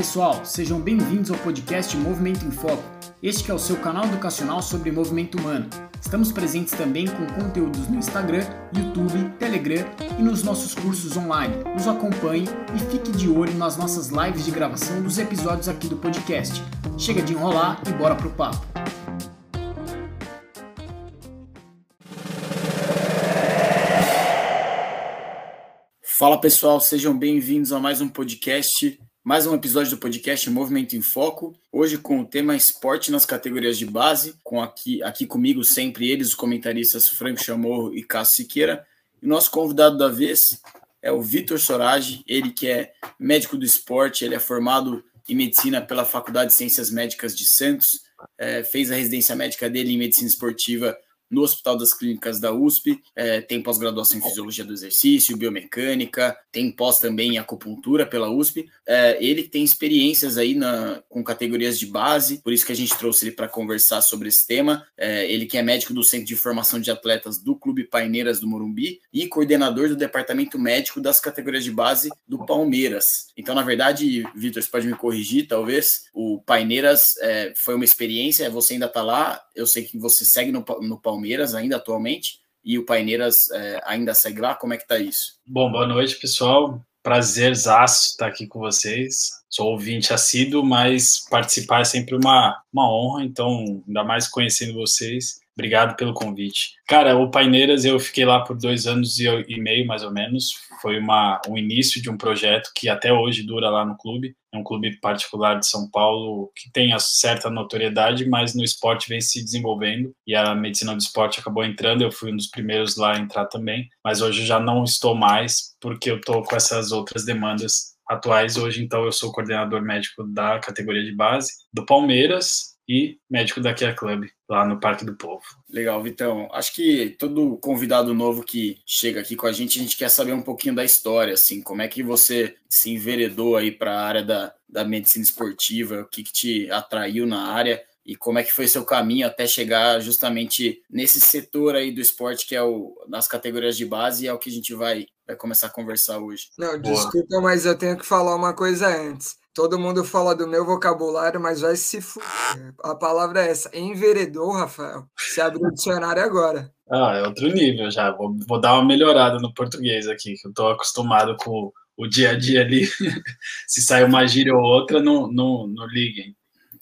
pessoal, sejam bem-vindos ao podcast Movimento em Foco. Este é o seu canal educacional sobre movimento humano. Estamos presentes também com conteúdos no Instagram, YouTube, Telegram e nos nossos cursos online. Nos acompanhe e fique de olho nas nossas lives de gravação dos episódios aqui do podcast. Chega de enrolar e bora pro papo. Fala pessoal, sejam bem-vindos a mais um podcast mais um episódio do podcast Movimento em Foco. Hoje com o tema esporte nas categorias de base, com aqui, aqui comigo sempre eles, os comentaristas Franco Chamorro e Cássio Siqueira. E nosso convidado da vez é o Vitor Sorage, ele que é médico do esporte, ele é formado em medicina pela Faculdade de Ciências Médicas de Santos, é, fez a residência médica dele em medicina esportiva no Hospital das Clínicas da USP, é, tem pós-graduação em Fisiologia do Exercício, Biomecânica, tem pós também em Acupuntura pela USP. É, ele tem experiências aí na, com categorias de base, por isso que a gente trouxe ele para conversar sobre esse tema. É, ele que é médico do Centro de Formação de Atletas do Clube Paineiras do Morumbi e coordenador do Departamento Médico das categorias de base do Palmeiras. Então, na verdade, Vitor, você pode me corrigir, talvez, o Paineiras é, foi uma experiência, você ainda está lá, eu sei que você segue no, no Palmeiras, Palmeiras ainda atualmente e o Paineiras é, ainda segue lá? Como é que tá isso? Bom, boa noite, pessoal. Prazerzaço estar aqui com vocês. Sou ouvinte assíduo, mas participar é sempre uma, uma honra, então, ainda mais conhecendo vocês. Obrigado pelo convite. Cara, o Paineiras eu fiquei lá por dois anos e meio, mais ou menos. Foi uma, um início de um projeto que até hoje dura lá no clube. É um clube particular de São Paulo que tem a certa notoriedade, mas no esporte vem se desenvolvendo e a medicina do esporte acabou entrando. Eu fui um dos primeiros lá a entrar também, mas hoje já não estou mais porque eu estou com essas outras demandas atuais. Hoje, então, eu sou coordenador médico da categoria de base do Palmeiras e médico da Kia Club, lá no Parque do Povo. Legal, Vitão. Acho que todo convidado novo que chega aqui com a gente, a gente quer saber um pouquinho da história, assim, como é que você se enveredou aí para a área da, da medicina esportiva, o que, que te atraiu na área e como é que foi seu caminho até chegar justamente nesse setor aí do esporte que é o nas categorias de base e é o que a gente vai, vai começar a conversar hoje. Não, desculpa, mas eu tenho que falar uma coisa antes. Todo mundo fala do meu vocabulário, mas vai se fuder. A palavra é essa. Enveredou, Rafael. Se abriu o dicionário agora. Ah, é outro nível já. Vou, vou dar uma melhorada no português aqui, que eu tô acostumado com o dia a dia ali. se sai uma gíria ou outra, não, não, não liguem.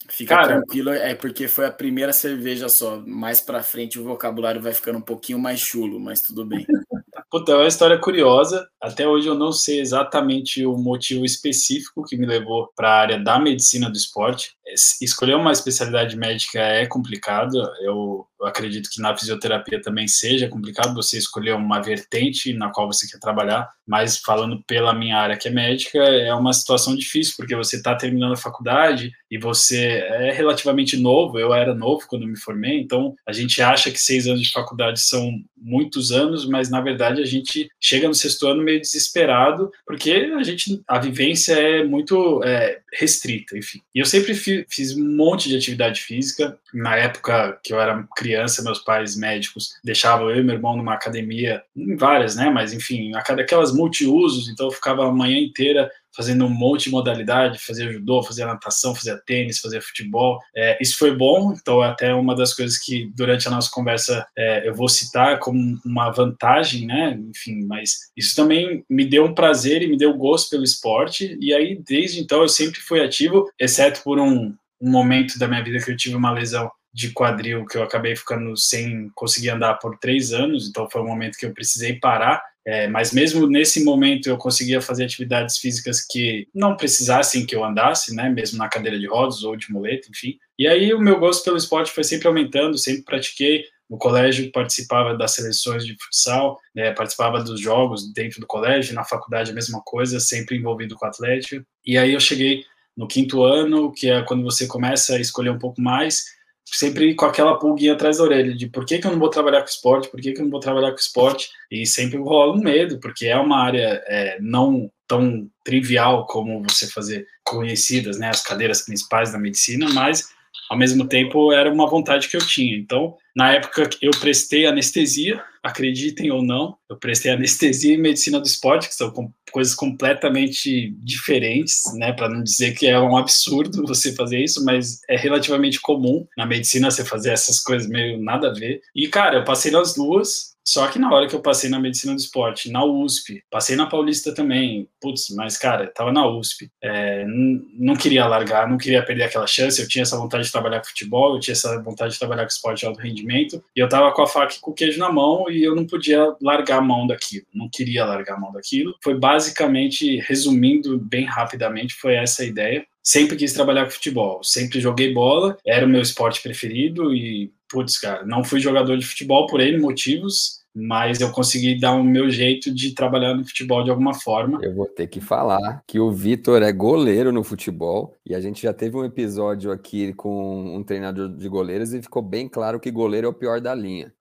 Fica Cara, tranquilo, é porque foi a primeira cerveja só. Mais pra frente o vocabulário vai ficando um pouquinho mais chulo, mas tudo bem. Puta, é uma história curiosa. Até hoje eu não sei exatamente o motivo específico que me levou para a área da medicina do esporte. Escolher uma especialidade médica é complicado. Eu, eu, acredito que na fisioterapia também seja complicado você escolher uma vertente na qual você quer trabalhar. Mas falando pela minha área que é médica, é uma situação difícil porque você está terminando a faculdade e você é relativamente novo. Eu era novo quando me formei, então a gente acha que seis anos de faculdade são muitos anos, mas na verdade a gente chega no sexto ano meio desesperado porque a gente a vivência é muito é, restrita, enfim. E eu sempre fiz fiz um monte de atividade física. Na época que eu era criança, meus pais médicos deixavam eu e meu irmão numa academia, em várias, né? Mas enfim, aquelas multiusos, então eu ficava a manhã inteira fazendo um monte de modalidade, fazia judô, fazia natação, fazia tênis, fazia futebol. É, isso foi bom, então é até uma das coisas que durante a nossa conversa é, eu vou citar como uma vantagem, né? Enfim, mas isso também me deu um prazer e me deu gosto pelo esporte, e aí desde então eu sempre fui ativo, exceto por um, um momento da minha vida que eu tive uma lesão de quadril que eu acabei ficando sem conseguir andar por três anos, então foi um momento que eu precisei parar é, mas mesmo nesse momento eu conseguia fazer atividades físicas que não precisassem que eu andasse, né, mesmo na cadeira de rodas ou de muleta, enfim. E aí o meu gosto pelo esporte foi sempre aumentando, sempre pratiquei. No colégio participava das seleções de futsal, né, participava dos jogos dentro do colégio, na faculdade a mesma coisa, sempre envolvido com atlético. E aí eu cheguei no quinto ano, que é quando você começa a escolher um pouco mais, sempre com aquela pulguinha atrás da orelha de por que, que eu não vou trabalhar com esporte, por que, que eu não vou trabalhar com esporte, e sempre rola um medo, porque é uma área é, não tão trivial como você fazer conhecidas, né, as cadeiras principais da medicina, mas ao mesmo tempo era uma vontade que eu tinha. Então, Na época eu prestei anestesia, acreditem ou não, eu prestei anestesia e medicina do esporte, que são coisas completamente diferentes, né? Para não dizer que é um absurdo você fazer isso, mas é relativamente comum na medicina você fazer essas coisas meio nada a ver. E cara, eu passei nas duas, só que na hora que eu passei na medicina do esporte, na USP, passei na Paulista também, putz, mas cara, tava na USP, é, não queria largar, não queria perder aquela chance, eu tinha essa vontade de trabalhar com futebol, eu tinha essa vontade de trabalhar com esporte de alto rendimento, e eu tava com a faca e com o queijo na mão e eu não podia largar a mão daquilo, não queria largar a mão daquilo. Foi basicamente, resumindo bem rapidamente, foi essa a ideia sempre quis trabalhar com futebol, sempre joguei bola, era o meu esporte preferido e, putz, cara, não fui jogador de futebol por N motivos, mas eu consegui dar o meu jeito de trabalhar no futebol de alguma forma. Eu vou ter que falar que o Vitor é goleiro no futebol e a gente já teve um episódio aqui com um treinador de goleiros e ficou bem claro que goleiro é o pior da linha.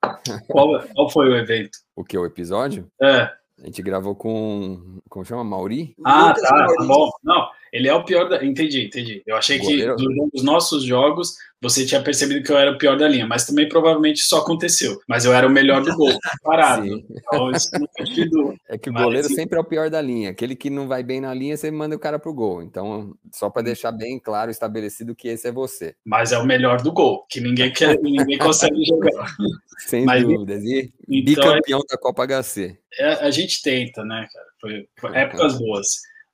Qual, qual foi o evento? O que, o episódio? É. A gente gravou com. Como chama? Mauri? Ah, tá, tá bom. Não, ele é o pior da. Entendi, entendi. Eu achei que dos nossos jogos você tinha percebido que eu era o pior da linha, mas também provavelmente isso aconteceu. Mas eu era o melhor do gol, parado. Então, é que o mas, goleiro sempre é o pior da linha. Aquele que não vai bem na linha, você manda o cara pro gol. Então, só para deixar bem claro, estabelecido que esse é você. Mas é o melhor do gol, que ninguém quer, ninguém consegue jogar. Sem mas, dúvidas. E então, bicampeão é, da Copa HC. É, a gente tenta, né, cara? Foi, foi épocas boas.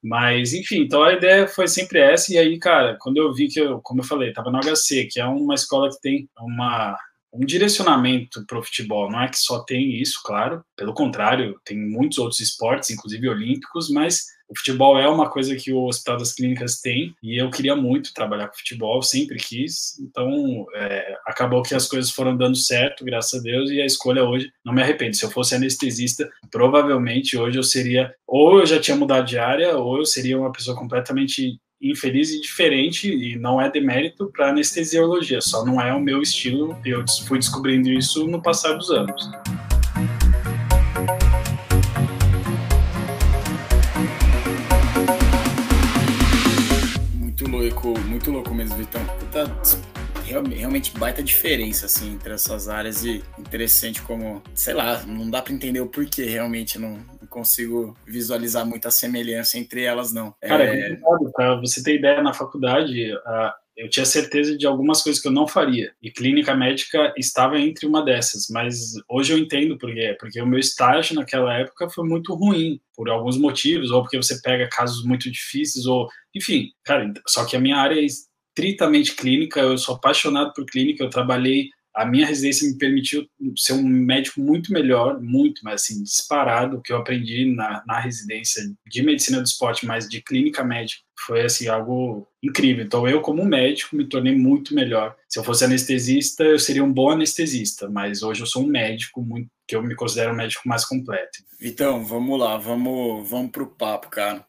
Mas, enfim, então a ideia foi sempre essa. E aí, cara, quando eu vi que eu, como eu falei, estava no HC, que é uma escola que tem uma, um direcionamento para o futebol. Não é que só tem isso, claro. Pelo contrário, tem muitos outros esportes, inclusive olímpicos, mas o futebol é uma coisa que o Hospital das Clínicas tem e eu queria muito trabalhar com futebol, sempre quis. Então, é, acabou que as coisas foram dando certo, graças a Deus, e a escolha hoje, não me arrependo. Se eu fosse anestesista, provavelmente hoje eu seria, ou eu já tinha mudado de área, ou eu seria uma pessoa completamente infeliz e diferente, e não é demérito para anestesiologia, só não é o meu estilo. Eu fui descobrindo isso no passar dos anos. Muito louco mesmo, Vitão. Puta, realmente baita diferença assim entre essas áreas e interessante como, sei lá, não dá para entender o porquê, realmente não, não, consigo visualizar muita semelhança entre elas não. Cara, é, é complicado, para você ter ideia na faculdade, a, eu tinha certeza de algumas coisas que eu não faria. E clínica médica estava entre uma dessas. Mas hoje eu entendo por quê. Porque o meu estágio naquela época foi muito ruim, por alguns motivos, ou porque você pega casos muito difíceis, ou. Enfim, cara, só que a minha área é estritamente clínica, eu sou apaixonado por clínica, eu trabalhei a minha residência me permitiu ser um médico muito melhor, muito, mas assim, disparado, que eu aprendi na, na residência de medicina do esporte, mas de clínica médica, foi assim, algo incrível. Então, eu, como médico, me tornei muito melhor. Se eu fosse anestesista, eu seria um bom anestesista, mas hoje eu sou um médico muito, que eu me considero um médico mais completo. Então, vamos lá, vamos, vamos pro papo, cara.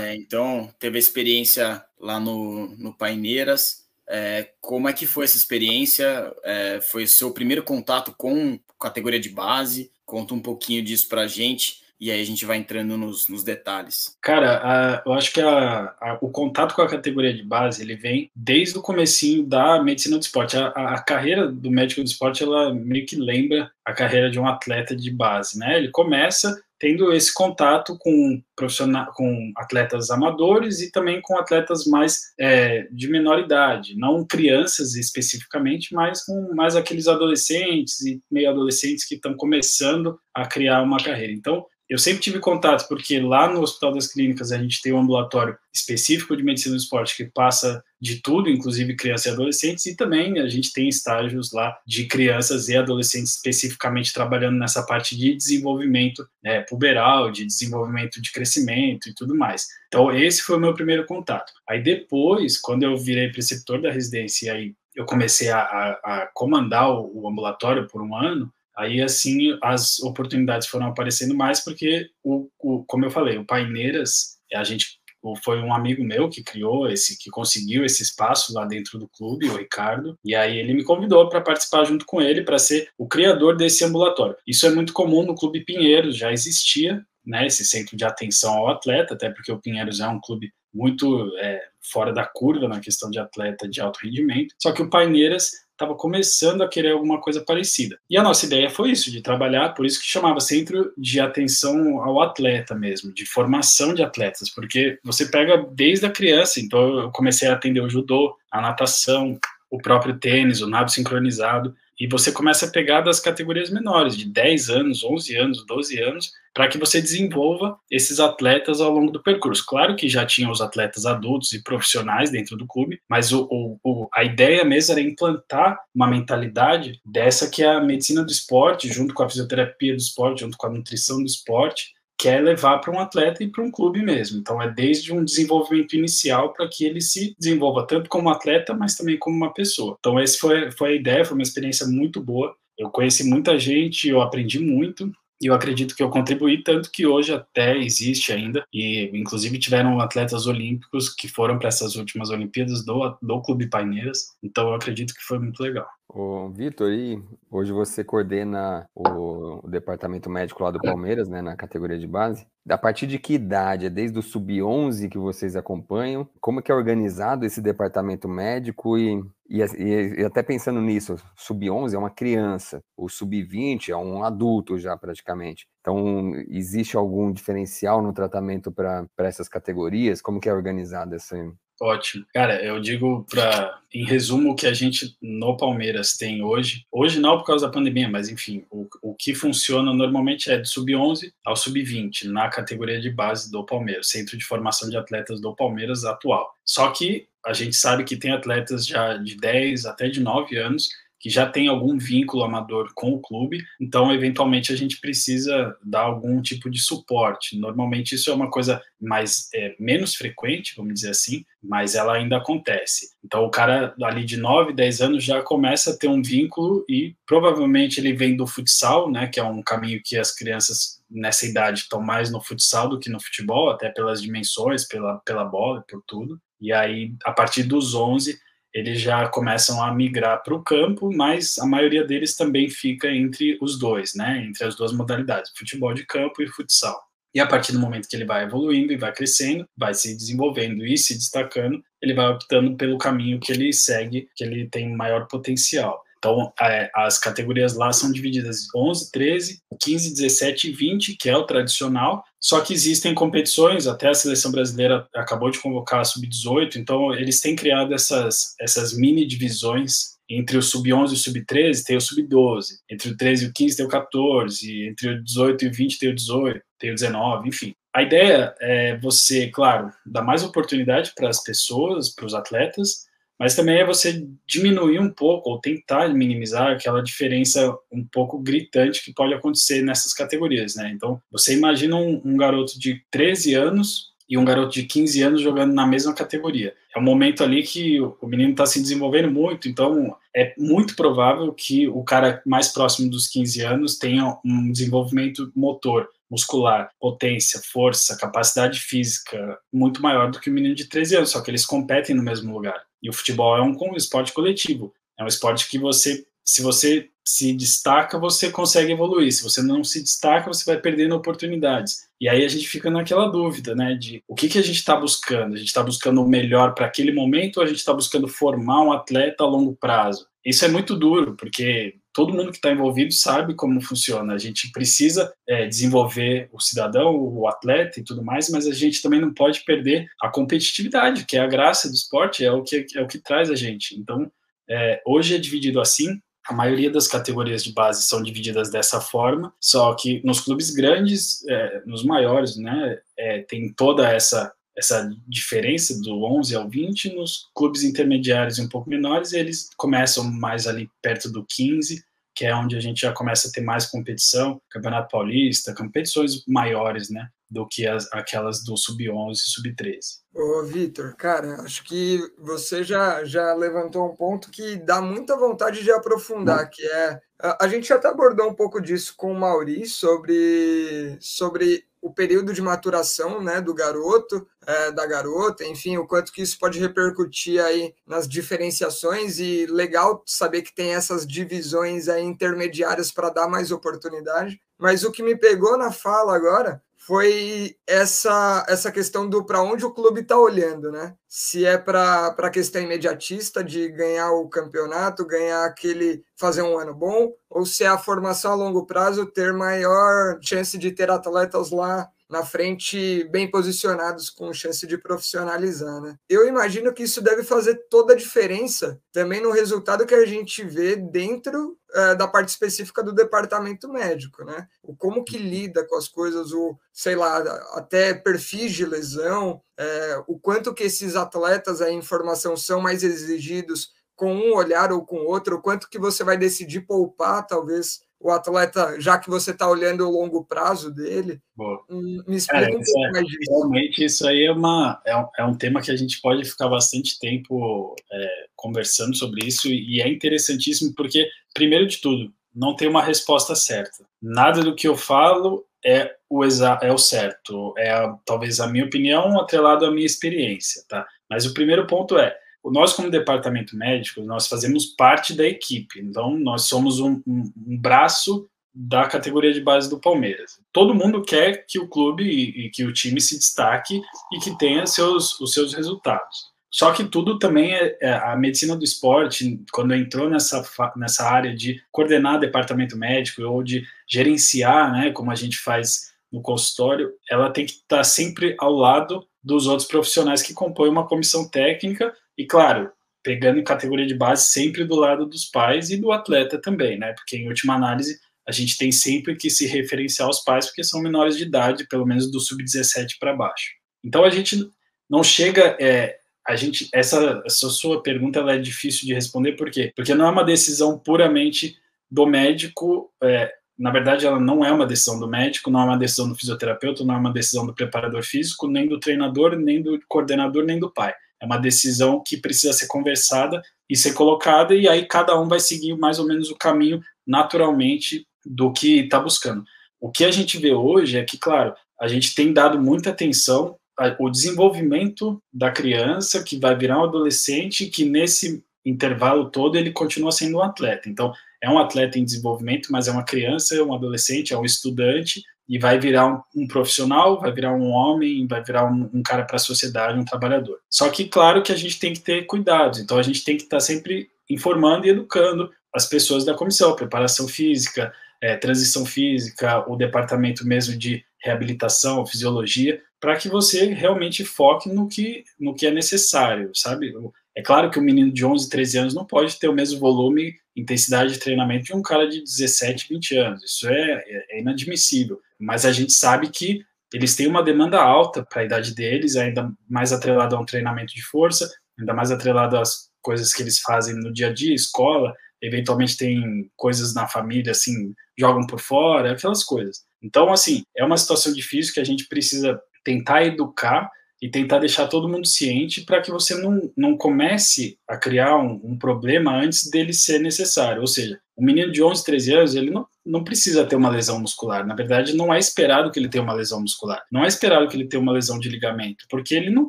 É, então, teve a experiência lá no, no Paineiras, é, como é que foi essa experiência? É, foi o seu primeiro contato com categoria de base? Conta um pouquinho disso para a gente e aí a gente vai entrando nos, nos detalhes. Cara, a, eu acho que a, a, o contato com a categoria de base ele vem desde o comecinho da medicina do esporte. A, carreira do médico do esporte ela meio que lembra a carreira de um atleta de base, né? Ele começa tendo esse contato com profissional, com atletas amadores e também com atletas mais é, de menor idade, não crianças especificamente, mas com mais aqueles adolescentes e meio adolescentes que estão começando a criar uma carreira. Então, eu sempre tive contato, porque lá no Hospital das Clínicas a gente tem um ambulatório específico de medicina do esporte que passa de tudo, inclusive crianças e adolescentes, e também a gente tem estágios lá de crianças e adolescentes especificamente trabalhando nessa parte de desenvolvimento né, puberal, de desenvolvimento de crescimento e tudo mais. Então, esse foi o meu primeiro contato. Aí depois, quando eu virei preceptor da residência e aí eu comecei a, a, a comandar o, o ambulatório por um ano, Aí, assim, as oportunidades foram aparecendo mais porque, o, o, como eu falei, o Paineiras, a gente foi um amigo meu que criou esse, que conseguiu esse espaço lá dentro do clube, o Ricardo, e aí ele me convidou para participar junto com ele para ser o criador desse ambulatório. Isso é muito comum no Clube Pinheiros, já existia, né, esse centro de atenção ao atleta, até porque o Pinheiros é um clube muito é, fora da curva na questão de atleta de alto rendimento. Só que o Paineiras estava começando a querer alguma coisa parecida. E a nossa ideia foi isso, de trabalhar, por isso que chamava Centro de Atenção ao Atleta mesmo, de formação de atletas, porque você pega desde a criança, então eu comecei a atender o judô, a natação, o próprio tênis, o nado sincronizado, e você começa a pegar das categorias menores, de 10 anos, 11 anos, 12 anos, para que você desenvolva esses atletas ao longo do percurso. Claro que já tinha os atletas adultos e profissionais dentro do clube, mas o, o, a ideia mesmo era implantar uma mentalidade dessa que é a medicina do esporte, junto com a fisioterapia do esporte, junto com a nutrição do esporte, quer levar para um atleta e para um clube mesmo. Então é desde um desenvolvimento inicial para que ele se desenvolva tanto como atleta, mas também como uma pessoa. Então essa foi, foi a ideia, foi uma experiência muito boa. Eu conheci muita gente, eu aprendi muito. E eu acredito que eu contribuí tanto que hoje até existe ainda, e inclusive tiveram atletas olímpicos que foram para essas últimas Olimpíadas do, do Clube Paineiras, então eu acredito que foi muito legal. Ô, Vitor, e hoje você coordena o, o, departamento médico lá do Palmeiras, né, na categoria de base. A partir de que idade? É desde o sub-11 que vocês acompanham? Como que é organizado esse departamento médico? E, e, e até pensando nisso, sub-11 é uma criança, o sub-20 é um adulto já praticamente. Então, existe algum diferencial no tratamento para essas categorias? Como que é organizado essa, Ótimo. Cara, eu digo para, em resumo, o que a gente no Palmeiras tem hoje. Hoje não por causa da pandemia, mas enfim, o, o que funciona normalmente é de sub-11 ao sub-20 na categoria de base do Palmeiras, Centro de Formação de Atletas do Palmeiras atual. Só que a gente sabe que tem atletas já de 10 até de 9 anos que já tem algum vínculo amador com o clube, então eventualmente a gente precisa dar algum tipo de suporte. Normalmente isso é uma coisa mais é, menos frequente, vamos dizer assim, mas ela ainda acontece. Então o cara ali de 9, 10 anos já começa a ter um vínculo e provavelmente ele vem do futsal, né, que é um caminho que as crianças nessa idade estão mais no futsal do que no futebol, até pelas dimensões, pela, pela bola, por tudo. E aí, a partir dos 11, eles já começam a migrar para o campo, mas a maioria deles também fica entre os dois, né? Entre as duas modalidades, futebol de campo e futsal. E a partir do momento que ele vai evoluindo e vai crescendo, vai se desenvolvendo e se destacando, ele vai optando pelo caminho que ele segue, que ele tem maior potencial. Então, é, as categorias lá são divididas em 11, 13, 15, 17 e 20, que é o tradicional. Só que existem competições, até a seleção brasileira acabou de convocar a sub-18, então eles têm criado essas, essas mini divisões entre o sub-11 e o sub-13 tem o sub-12, entre o 13 e o 15 tem o 14, entre o 18 e o 20 tem o 18, tem o 19, enfim. A ideia é você, claro, dar mais oportunidade para as pessoas, para os atletas, mas também é você diminuir um pouco ou tentar minimizar aquela diferença um pouco gritante que pode acontecer nessas categorias, né? Então, você imagina um, um garoto de 13 anos e um garoto de 15 anos jogando na mesma categoria. É um momento ali que o menino está se desenvolvendo muito, então é muito provável que o cara mais próximo dos 15 anos tenha um desenvolvimento motor, muscular, potência, força, capacidade física muito maior do que o menino de 13 anos, só que eles competem no mesmo lugar. E o futebol é um esporte coletivo. É um esporte que você, se você se destaca, você consegue evoluir. Se você não se destaca, você vai perdendo oportunidades. E aí a gente fica naquela dúvida, né, de o que, que a gente está buscando? A gente está buscando o melhor para aquele momento ou a gente está buscando formar um atleta a longo prazo? Isso é muito duro, porque todo mundo que está envolvido sabe como funciona. A gente precisa é, desenvolver o cidadão, o atleta e tudo mais, mas a gente também não pode perder a competitividade, que é a graça do esporte, é o que, é o que traz a gente. Então, é, hoje é dividido assim. A maioria das categorias de base são divididas dessa forma, só que nos clubes grandes, é, nos maiores, né, é, tem toda essa essa diferença do 11 ao 20 nos clubes intermediários um pouco menores, eles começam mais ali perto do 15 que é onde a gente já começa a ter mais competição, Campeonato Paulista, competições maiores, né, do que as, aquelas do sub-11 e sub-13. Ô, Vitor, cara, acho que você já, já levantou um ponto que dá muita vontade de aprofundar, que é a, a gente já até abordou um pouco disso com o Mauri sobre, sobre o período de maturação né, do garoto, é, da garota, enfim, o quanto que isso pode repercutir aí nas diferenciações e legal saber que tem essas divisões aí intermediárias para dar mais oportunidade. Mas o que me pegou na fala agora foi essa essa questão do para onde o clube está olhando, né? Se é para a questão imediatista de ganhar o campeonato, ganhar aquele fazer um ano bom, ou se é a formação a longo prazo ter maior chance de ter atletas lá na frente bem posicionados com chance de profissionalizar, né? Eu imagino que isso deve fazer toda a diferença também no resultado que a gente vê dentro é, da parte específica do departamento médico, né? O como que lida com as coisas, o sei lá, até perfis de lesão, é, o quanto que esses atletas a informação são mais exigidos com um olhar ou com outro, o quanto que você vai decidir poupar, talvez o atleta, já que você está olhando o longo prazo dele. Boa. Hum, me explica é, um pouco é, mais disso. Realmente, isso aí é, uma, é, um, é um tema que a gente pode ficar bastante tempo é, conversando sobre isso, e é interessantíssimo porque, primeiro de tudo, não tem uma resposta certa. Nada do que eu falo é o, é o certo, é a, talvez a minha opinião atrelado à minha experiência, tá? Mas o primeiro ponto é, nós, como departamento médico, nós fazemos parte da equipe, então nós somos um, um, um braço da categoria de base do Palmeiras. Todo mundo quer que o clube e, e que o time se destaque e que tenha seus, os seus resultados. Só que tudo também é, é, a medicina do esporte, quando entrou nessa, nessa área de coordenar departamento médico ou de gerenciar, né, como a gente faz no consultório, ela tem que estar sempre ao lado dos outros profissionais que compõem uma comissão técnica e claro, pegando em categoria de base sempre do lado dos pais e do atleta também, né? Porque em última análise a gente tem sempre que se referenciar aos pais porque são menores de idade, pelo menos do sub-17 para baixo. Então a gente não chega é, a gente essa, essa sua pergunta é difícil de responder por quê? Porque não é uma decisão puramente do médico é, na verdade, ela não é uma decisão do médico, não é uma decisão do fisioterapeuta, não é uma decisão do preparador físico, nem do treinador, nem do coordenador, nem do pai. É uma decisão que precisa ser conversada e ser colocada, e aí cada um vai seguir mais ou menos o caminho naturalmente do que está buscando. O que a gente vê hoje é que, claro, a gente tem dado muita atenção ao desenvolvimento da criança que vai virar um adolescente, que nesse intervalo todo ele continua sendo um atleta. Então, é um atleta em desenvolvimento, mas é uma criança, é um adolescente, é um estudante, e vai virar um, um, profissional, vai virar um homem, vai virar um, um cara para a sociedade, um trabalhador. Só que, claro, que a gente tem que ter cuidado, então a gente tem que estar tá sempre informando e educando as pessoas da comissão, preparação física, é, transição física, o departamento mesmo de reabilitação, fisiologia, para que você realmente foque no que, no que é necessário, sabe? É claro que um menino de 11, 13 anos não pode ter o mesmo volume, intensidade de treinamento de um cara de 17, 20 anos. Isso é, é inadmissível. Mas a gente sabe que eles têm uma demanda alta para a idade deles, ainda mais atrelado a um treinamento de força, ainda mais atrelado às coisas que eles fazem no dia a dia, escola, eventualmente tem coisas na família, assim, jogam por fora, aquelas coisas. Então, assim, é uma situação difícil que a gente precisa tentar educar e tentar deixar todo mundo ciente para que você não, não comece a criar um, um, problema antes dele ser necessário. Ou seja, um menino de 11, 13 anos, ele não, não precisa ter uma lesão muscular. Na verdade, não é esperado que ele tenha uma lesão muscular. Não é esperado que ele tenha uma lesão de ligamento, porque ele não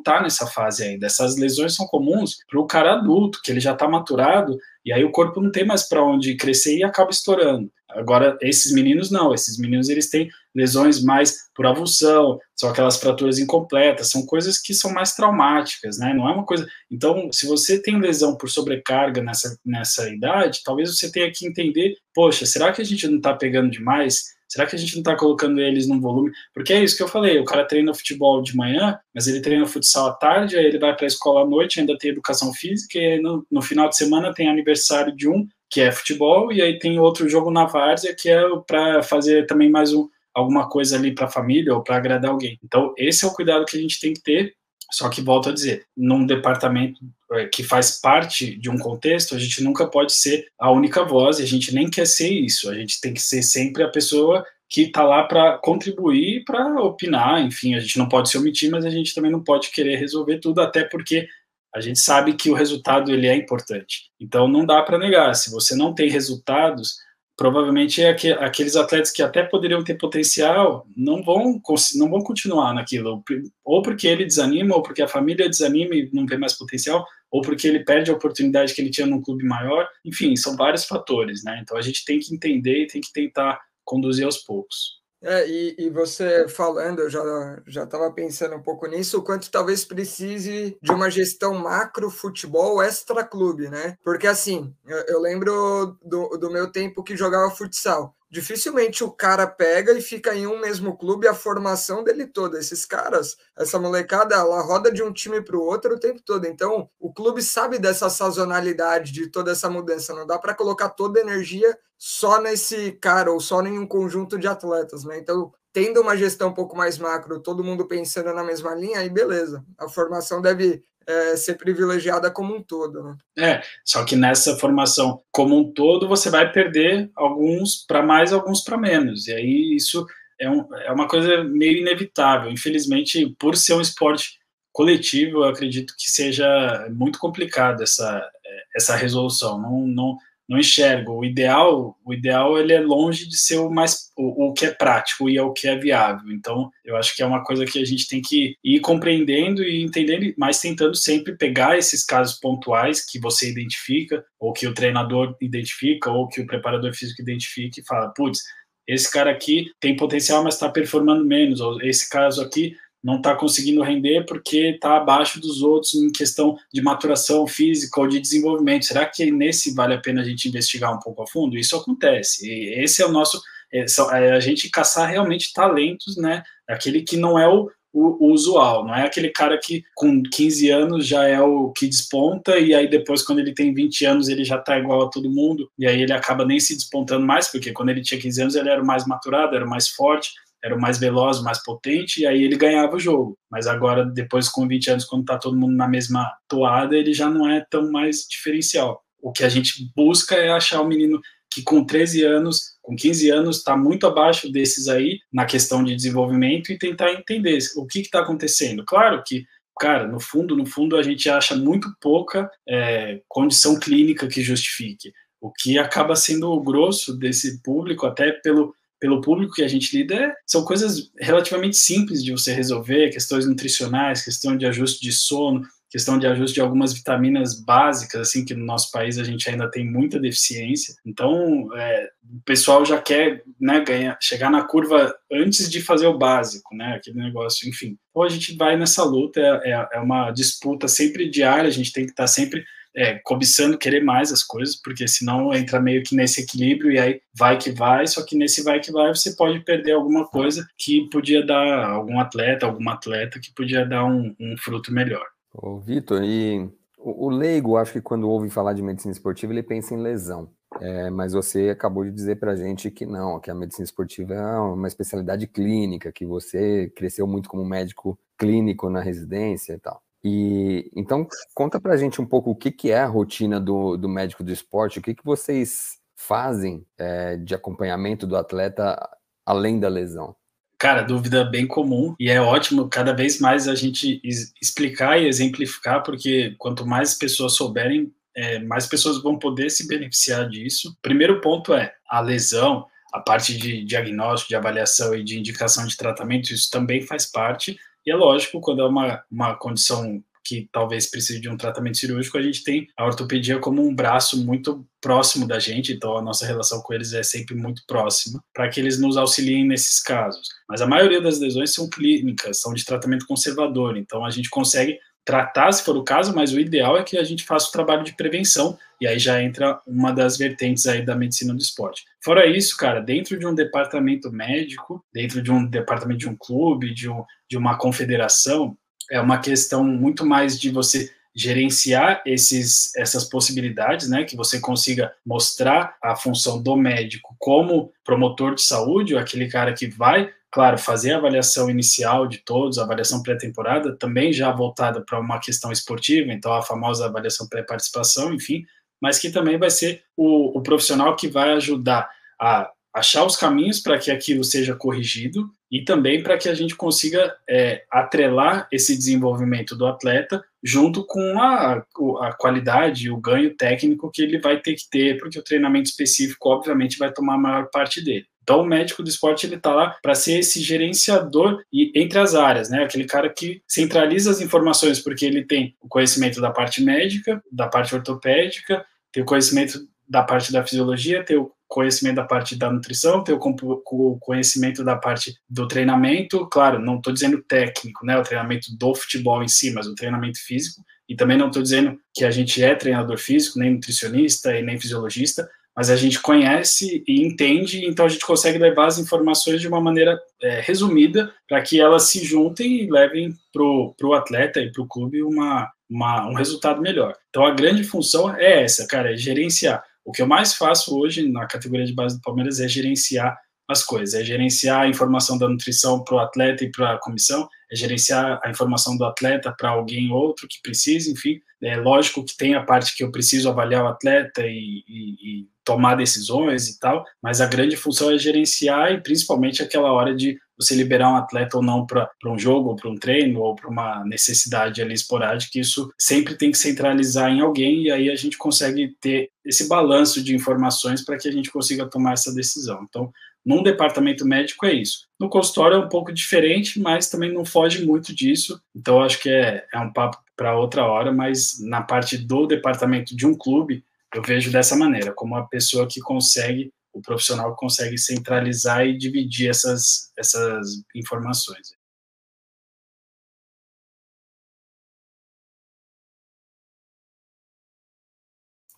está nessa fase ainda. Essas lesões são comuns para o cara adulto, que ele já está maturado, e aí o corpo não tem mais para onde crescer e acaba estourando. Agora, esses meninos não, esses meninos eles têm lesões mais por avulsão, são aquelas fraturas incompletas, são coisas que são mais traumáticas, né? Não é uma coisa. Então, se você tem lesão por sobrecarga nessa, nessa idade, talvez você tenha que entender: poxa, será que a gente não está pegando demais? Será que a gente não está colocando eles num volume? Porque é isso que eu falei: o cara treina futebol de manhã, mas ele treina futsal à tarde, aí ele vai para a escola à noite, ainda tem educação física, e aí no, no final de semana tem aniversário de um, que é futebol, e aí tem outro jogo na várzea, que é para fazer também mais um, alguma coisa ali para a família ou para agradar alguém. Então, esse é o cuidado que a gente tem que ter. Só que, volto a dizer, num departamento é, que faz parte de um contexto, a gente nunca pode ser a única voz, e a gente nem quer ser isso. A gente tem que ser sempre a pessoa que está lá para contribuir, para opinar, enfim, a gente não pode se omitir, mas a gente também não pode querer resolver tudo, até porque a gente sabe que o resultado ele é importante. Então não dá para negar, se você não tem resultados, provavelmente é aqueles atletas que até poderiam ter potencial não vão não vão continuar naquilo. Ou porque ele desanima ou porque a família desanima e não vê mais potencial ou porque ele perde a oportunidade que ele tinha num clube maior. Enfim são vários fatores né? Então a gente tem que entender e tem que tentar conduzir aos poucos É, e, e você falando, eu já estava pensando um pouco nisso, o quanto talvez precise de uma gestão macro futebol extra clube, né? Porque assim, eu, eu lembro do, do meu tempo que jogava futsal dificilmente o cara pega e fica em um mesmo clube a formação dele toda. Esses caras, essa molecada, ela roda de um time para o outro o tempo todo. Então, o clube sabe dessa sazonalidade, de toda essa mudança. Não dá para colocar toda a energia só nesse cara ou só em um conjunto de atletas, né? Então, tendo uma gestão um pouco mais macro, todo mundo pensando na mesma linha, aí beleza. A formação deve é, ser privilegiada como um todo. Né? É, só que nessa formação como um todo, você vai perder alguns para mais, alguns para menos. E aí isso é, um, é uma coisa meio inevitável. Infelizmente, por ser um esporte coletivo, eu acredito que seja muito complicado essa, essa resolução. Não, não, não enxergo. O ideal, o ideal ele é longe de ser o mais o, o, que é prático e é o que é viável. Então, eu acho que é uma coisa que a gente tem que ir compreendendo e entendendo, mas tentando sempre pegar esses casos pontuais que você identifica, ou que o treinador identifica, ou que o preparador físico identifica e fala, putz, esse cara aqui tem potencial, mas está performando menos, ou esse caso aqui não está conseguindo render porque está abaixo dos outros em questão de maturação física ou de desenvolvimento. Será que nesse vale a pena a gente investigar um pouco a fundo? Isso acontece. E esse é o nosso. É, é a gente caçar realmente talentos, né? Aquele que não é o, o, usual, não é aquele cara que com 15 anos já é o que desponta e aí depois quando ele tem 20 anos ele já tá igual a todo mundo e aí ele acaba nem se despontando mais, porque quando ele tinha 15 anos ele era o mais maturado, era o mais forte, era o mais veloz, o mais potente, e aí ele ganhava o jogo. Mas agora, depois com 20 anos, quando tá todo mundo na mesma toada, ele já não é tão mais diferencial. O que a gente busca é achar o menino que com 13 anos, com 15 anos, está muito abaixo desses aí na questão de desenvolvimento e tentar entender o que está acontecendo. Claro que cara, no fundo, no fundo, a gente acha muito pouca é, condição clínica que justifique. O que acaba sendo o grosso desse público, até pelo, pelo público que a gente lida são coisas relativamente simples de você resolver, questões nutricionais, questão de ajuste de sono, questão de ajuste de algumas vitaminas básicas, assim, que no nosso país a gente ainda tem muita deficiência. Então, é, o pessoal já quer né, ganhar, chegar na curva antes de fazer o básico, né, aquele negócio, enfim. Então, a gente vai nessa luta, é, é, é uma disputa sempre diária, a gente tem que estar sempre é, cobiçando querer mais as coisas, porque senão entra meio que nesse equilíbrio e aí vai que vai, só que nesse vai que vai você pode perder alguma coisa que podia dar, algum atleta, alguma atleta que podia dar um, um fruto melhor. Ô, Vitor, e o, o leigo, acho que quando ouve falar de medicina esportiva, ele pensa em lesão. É, mas você acabou de dizer para a gente que não, que a medicina esportiva é uma especialidade clínica, que você cresceu muito como médico clínico na residência e tal. E então conta para a gente um pouco o que, que é a rotina do, do médico do esporte, o que, que vocês fazem é, de acompanhamento do atleta além da lesão. Cara, dúvida bem comum e é ótimo cada vez mais a gente explicar e exemplificar, porque quanto mais pessoas souberem, é, mais pessoas vão poder se beneficiar disso. Primeiro ponto é a lesão, a parte de diagnóstico, de avaliação e de indicação de tratamento, isso também faz parte, e é lógico, quando é uma, uma condição que talvez precise de um tratamento cirúrgico, a gente tem a ortopedia como um braço muito próximo da gente, então a nossa relação com eles é sempre muito próxima, para que eles nos auxiliem nesses casos. Mas a maioria das lesões são clínicas, são de tratamento conservador, então a gente consegue tratar se for o caso, mas o ideal é que a gente faça o trabalho de prevenção, e aí já entra uma das vertentes aí da medicina do esporte. Fora isso, cara, dentro de um departamento médico, dentro de um departamento de um clube, de, um, de uma confederação, é uma questão muito mais de você gerenciar esses, essas possibilidades, né, que você consiga mostrar a função do médico como promotor de saúde, aquele cara que vai, claro, fazer a avaliação inicial de todos, a avaliação pré-temporada, também já voltada para uma questão esportiva, então a famosa avaliação pré-participação, enfim, mas que também vai ser o, o profissional que vai ajudar a achar os caminhos para que aquilo seja corrigido e também para que a gente consiga é, atrelar esse desenvolvimento do atleta junto com a, a qualidade, o ganho técnico que ele vai ter que ter, porque o treinamento específico, obviamente, vai tomar a maior parte dele. Então, o médico do esporte ele está lá para ser esse gerenciador e entre as áreas, né? Aquele cara que centraliza as informações, porque ele tem o conhecimento da parte médica, da parte ortopédica, tem o conhecimento da parte da fisiologia, ter o conhecimento da parte da nutrição, ter o conhecimento da parte do treinamento, claro, não estou dizendo técnico, né, o treinamento do futebol em si, mas o treinamento físico, e também não estou dizendo que a gente é treinador físico, nem nutricionista e nem fisiologista, mas a gente conhece e entende, então a gente consegue levar as informações de uma maneira é, resumida para que elas se juntem e levem para o atleta e para o clube uma, uma, um resultado melhor. Então a grande função é essa, cara, é gerenciar. O que eu mais faço hoje na categoria de base do Palmeiras é gerenciar as coisas, é gerenciar a informação da nutrição para o atleta e para a comissão, é gerenciar a informação do atleta para alguém outro que precise, enfim. É lógico que tem a parte que eu preciso avaliar o atleta e, e, e tomar decisões e tal, mas a grande função é gerenciar e principalmente aquela hora de você liberar um atleta ou não para um jogo, ou para um treino, ou para uma necessidade ali esporádica, isso sempre tem que centralizar em alguém e aí a gente consegue ter esse balanço de informações para que a gente consiga tomar essa decisão. Então, num departamento médico é isso. No consultório é um pouco diferente, mas também não foge muito disso. Então, acho que é, é um papo para outra hora, mas na parte do departamento de um clube, eu vejo dessa maneira, como a pessoa que consegue, o profissional consegue centralizar e dividir essas, essas informações.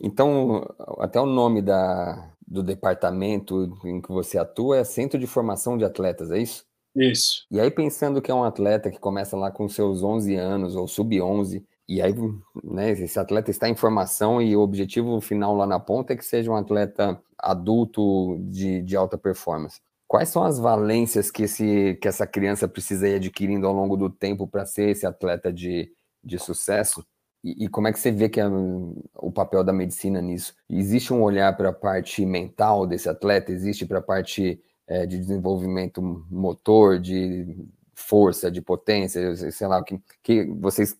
Então, até o nome da, do departamento em que você atua é Centro de Formação de Atletas, é isso? Isso. E aí, pensando que é um atleta que começa lá com seus 11 anos ou sub-11, e aí, né, esse atleta está em formação e o objetivo final lá na ponta é que seja um atleta adulto de, de alta performance. Quais são as valências que, esse, que essa criança precisa ir adquirindo ao longo do tempo para ser esse atleta de, de sucesso? E, como é que você vê que é o papel da medicina nisso? Existe um olhar para a parte mental desse atleta? Existe para a parte é, de desenvolvimento motor, de força, de potência, sei lá, que, que vocês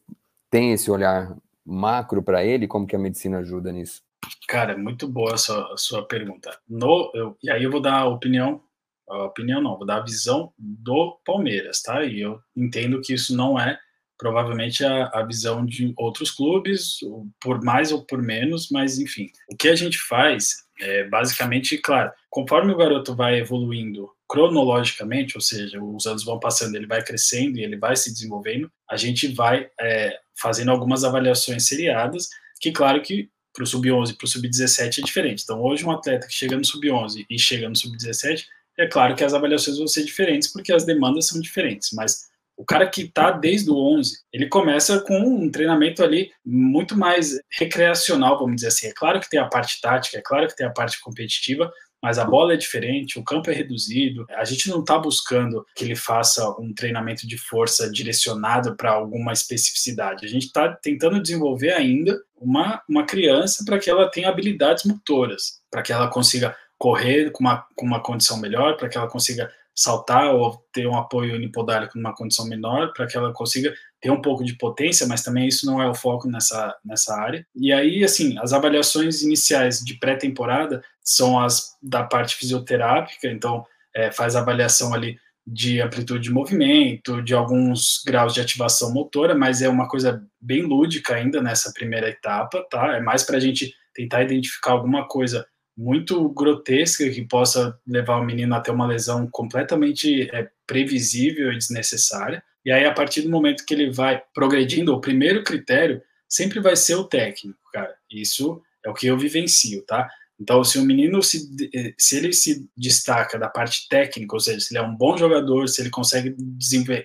têm esse olhar macro para ele? Como que a medicina ajuda nisso? Cara, muito boa a sua, a sua pergunta. No, eu, e aí eu vou dar a opinião, a opinião não, vou dar a visão do Palmeiras, tá? E eu entendo que isso não é provavelmente a, a, visão de outros clubes, por mais ou por menos, mas enfim. O que a gente faz é basicamente, claro, conforme o garoto vai evoluindo cronologicamente, ou seja, os anos vão passando, ele vai crescendo e ele vai se desenvolvendo, a gente vai é, fazendo algumas avaliações seriadas, que claro que para o sub-11 e para o sub-17 é diferente. Então, hoje um atleta que chega no sub-11 e chega no sub-17, é claro que as avaliações vão ser diferentes, porque as demandas são diferentes, mas o cara que está desde o 11, ele começa com um treinamento ali muito mais recreacional, vamos dizer assim. É claro que tem a parte tática, é claro que tem a parte competitiva, mas a bola é diferente, o campo é reduzido. A gente não está buscando que ele faça um treinamento de força direcionado para alguma especificidade. A gente está tentando desenvolver ainda uma, uma criança para que ela tenha habilidades motoras, para que ela consiga correr com uma, com uma condição melhor, para que ela consiga saltar ou ter um apoio unipodálico numa condição menor, para que ela consiga ter um pouco de potência, mas também isso não é o foco nessa, nessa área. E aí, assim, as avaliações iniciais de pré-temporada são as da parte fisioterápica, então é, faz avaliação ali de amplitude de movimento, de alguns graus de ativação motora, mas é uma coisa bem lúdica ainda nessa primeira etapa, tá? É mais para a gente tentar identificar alguma coisa muito grotesca que possa levar o menino a ter uma lesão completamente é, previsível e desnecessária. E aí, a partir do momento que ele vai progredindo, o primeiro critério sempre vai ser o técnico, cara. Isso é o que eu vivencio, tá? Então, se o menino se, se ele se destaca da parte técnica, ou seja, se ele é um bom jogador, se ele consegue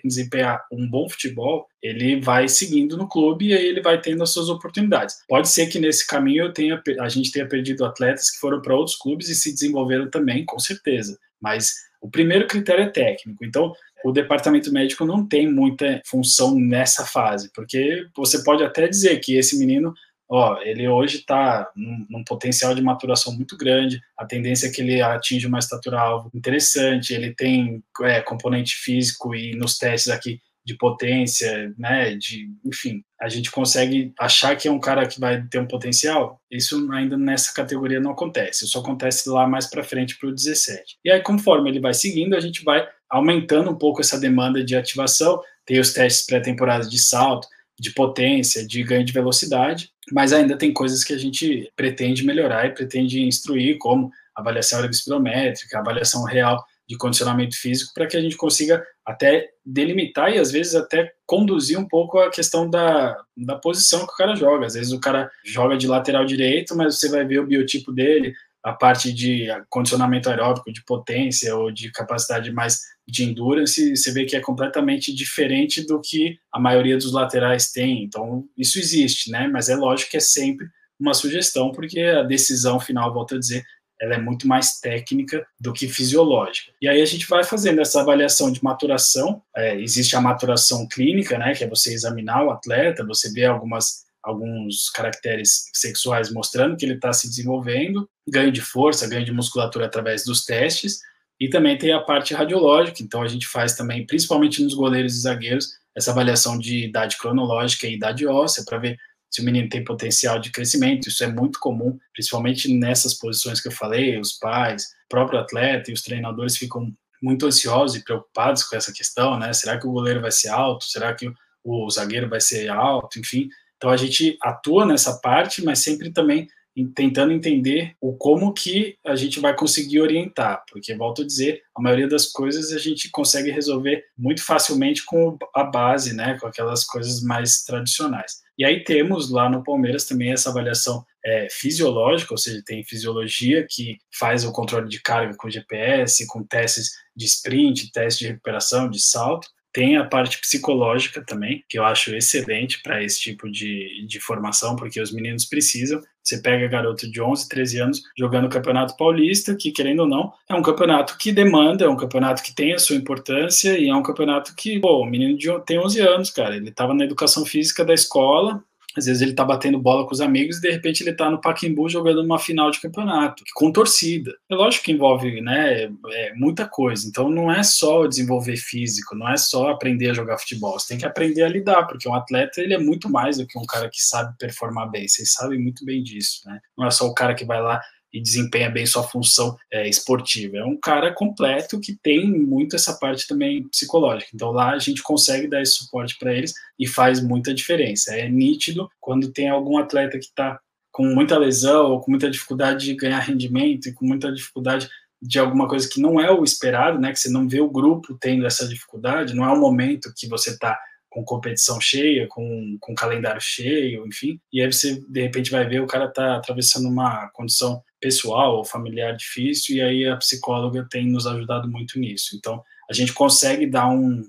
desempenhar um bom futebol, ele vai seguindo no clube e aí ele vai tendo as suas oportunidades. Pode ser que nesse caminho tenha, a gente tenha perdido atletas que foram para outros clubes e se desenvolveram também, com certeza. Mas o primeiro critério é técnico. Então, o departamento médico não tem muita função nessa fase, porque você pode até dizer que esse menino ó, ele hoje está num, num, potencial de maturação muito grande, a tendência é que ele atinja uma estatura alvo interessante, ele tem é, componente físico e nos testes aqui de potência, né, de, enfim, a gente consegue achar que é um cara que vai ter um potencial, isso ainda nessa categoria não acontece, isso acontece lá mais para frente para o 17. E aí, conforme ele vai seguindo, a gente vai aumentando um pouco essa demanda de ativação, tem os testes pré-temporadas de salto, de potência, de ganho de velocidade, mas ainda tem coisas que a gente pretende melhorar e pretende instruir, como avaliação ergospirométrica, avaliação real de condicionamento físico, para que a gente consiga até delimitar e às vezes até conduzir um pouco a questão da, da posição que o cara joga. Às vezes o cara joga de lateral direito, mas você vai ver o biotipo dele, a parte de condicionamento aeróbico, de potência ou de capacidade mais de endurance, você vê que é completamente diferente do que a maioria dos laterais tem. Então, isso existe, né? Mas é lógico que é sempre uma sugestão, porque a decisão final, volto a dizer, ela é muito mais técnica do que fisiológica. E aí a gente vai fazendo essa avaliação de maturação. É, existe a maturação clínica, né, que é você examinar o atleta, você vê algumas alguns caracteres sexuais mostrando que ele está se desenvolvendo, ganho de força, ganho de musculatura através dos testes, e também tem a parte radiológica, então a gente faz também, principalmente nos goleiros e zagueiros, essa avaliação de idade cronológica e idade óssea, para ver se o menino tem potencial de crescimento. Isso é muito comum, principalmente nessas posições que eu falei, os pais, próprio atleta e os treinadores ficam muito ansiosos e preocupados com essa questão, né? Será que o goleiro vai ser alto? Será que o zagueiro vai ser alto? Enfim, então a gente atua nessa parte, mas sempre também tentando entender o como que a gente vai conseguir orientar, porque volto a dizer, a maioria das coisas a gente consegue resolver muito facilmente com a base, né, com aquelas coisas mais tradicionais. E aí temos lá no Palmeiras também essa avaliação é, fisiológica, ou seja, tem fisiologia que faz o controle de carga com GPS, com testes de sprint, testes de recuperação, de salto, tem a parte psicológica também, que eu acho excelente para esse tipo de, de formação, porque os meninos precisam. Você pega garoto de 11, 13 anos jogando o Campeonato Paulista, que, querendo ou não, é um campeonato que demanda, é um campeonato que tem a sua importância e é um campeonato que, pô, o menino de, tem 11 anos, cara. Ele estava na educação física da escola, às vezes ele tá batendo bola com os amigos e de repente ele tá no Pacaembu jogando uma final de campeonato, com torcida. É lógico que envolve, né, é, muita coisa. Então não é só desenvolver físico, não é só aprender a jogar futebol. Você tem que aprender a lidar, porque um atleta ele é muito mais do que um cara que sabe performar bem. Vocês sabem muito bem disso, né? Não é só o cara que vai lá e desempenha bem sua função é, esportiva. É um cara completo que tem muito essa parte também psicológica. Então lá a gente consegue dar esse suporte para eles e faz muita diferença. É nítido quando tem algum atleta que está com muita lesão ou com muita dificuldade de ganhar rendimento e com muita dificuldade de alguma coisa que não é o esperado, né? Que você não vê o grupo tendo essa dificuldade, não é o momento que você está com competição cheia, com, com calendário cheio, enfim, e aí você de repente vai ver o cara tá atravessando uma condição pessoal ou familiar difícil, e aí a psicóloga tem nos ajudado muito nisso. Então, a gente consegue dar um,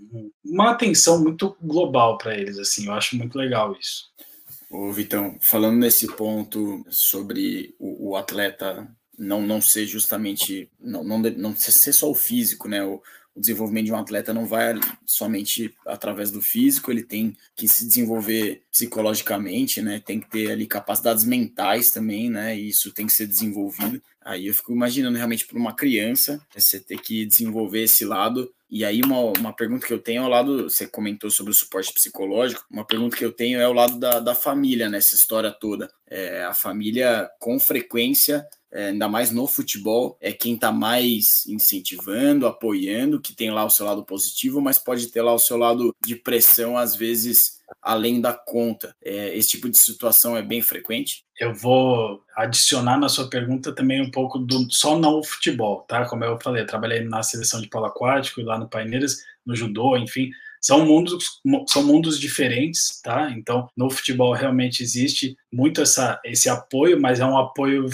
uma atenção muito global para eles, assim, eu acho muito legal isso. Ô, Vitão, falando nesse ponto sobre o, o atleta não, não ser justamente, não, não, não ser só o físico, né? O, o desenvolvimento de um atleta não vai somente através do físico, ele tem que se desenvolver psicologicamente, né? Tem que ter ali capacidades mentais também, né? E isso tem que ser desenvolvido. Aí eu fico imaginando realmente para uma criança você ter que desenvolver esse lado. E aí uma, uma pergunta que eu tenho é o lado, você comentou sobre o suporte psicológico, uma pergunta que eu tenho é o lado da, da família nessa história toda. É, a família com frequência é, ainda mais no futebol, é quem está mais incentivando, apoiando, que tem lá o seu lado positivo, mas pode ter lá o seu lado de pressão, às vezes, além da conta. É, esse tipo de situação é bem frequente? Eu vou adicionar na sua pergunta também um pouco do só não o futebol, tá? Como eu falei, eu trabalhei na seleção de polo aquático lá no Paineiras, no judô, enfim, são mundos, são mundos diferentes, tá? Então, no futebol realmente existe muito essa, esse apoio, mas é um apoio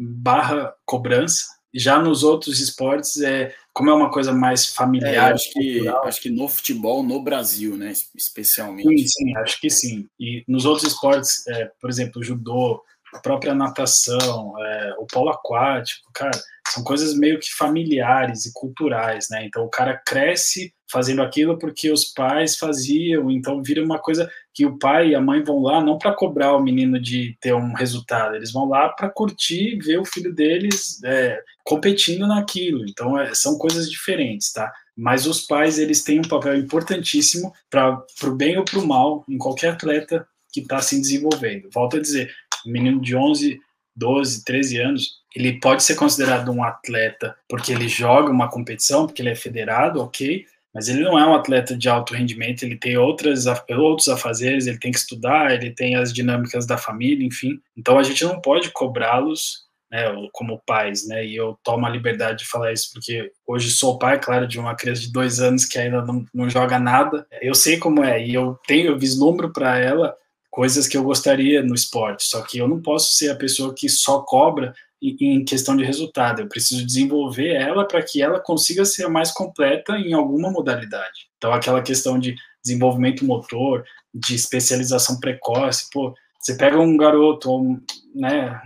barra cobrança. Já nos outros esportes, é, como é uma coisa mais familiar. É, acho, que, acho que no futebol, no Brasil, né? Especialmente. Sim, sim, acho que sim. E nos outros esportes, é, por exemplo, judô, a própria natação, é, o polo aquático, cara, são coisas meio que familiares e culturais, né? Então o cara cresce fazendo aquilo porque os pais faziam, então vira uma coisa que o pai e a mãe vão lá não para cobrar o menino de ter um resultado, eles vão lá para curtir, ver o filho deles é, competindo naquilo. Então é, são coisas diferentes, tá? Mas os pais eles têm um papel importantíssimo para o bem ou para o mal em qualquer atleta que está se desenvolvendo. Volto a dizer, um menino de 11, 12, 13 anos, ele pode ser considerado um atleta porque ele joga uma competição, porque ele é federado, ok, mas ele não é um atleta de alto rendimento, ele tem outras, outros afazeres, ele tem que estudar, ele tem as dinâmicas da família, enfim. Então a gente não pode cobrá-los né, como pais, né, e eu tomo a liberdade de falar isso porque hoje sou pai, claro, de uma criança de dois anos que ainda não, não joga nada, eu sei como é, e eu tenho, eu vislumbro para ela coisas que eu gostaria no esporte, só que eu não posso ser a pessoa que só cobra em questão de resultado. Eu preciso desenvolver ela para que ela consiga ser mais completa em alguma modalidade. Então, aquela questão de desenvolvimento motor, de especialização precoce, pô, você pega um garoto, né,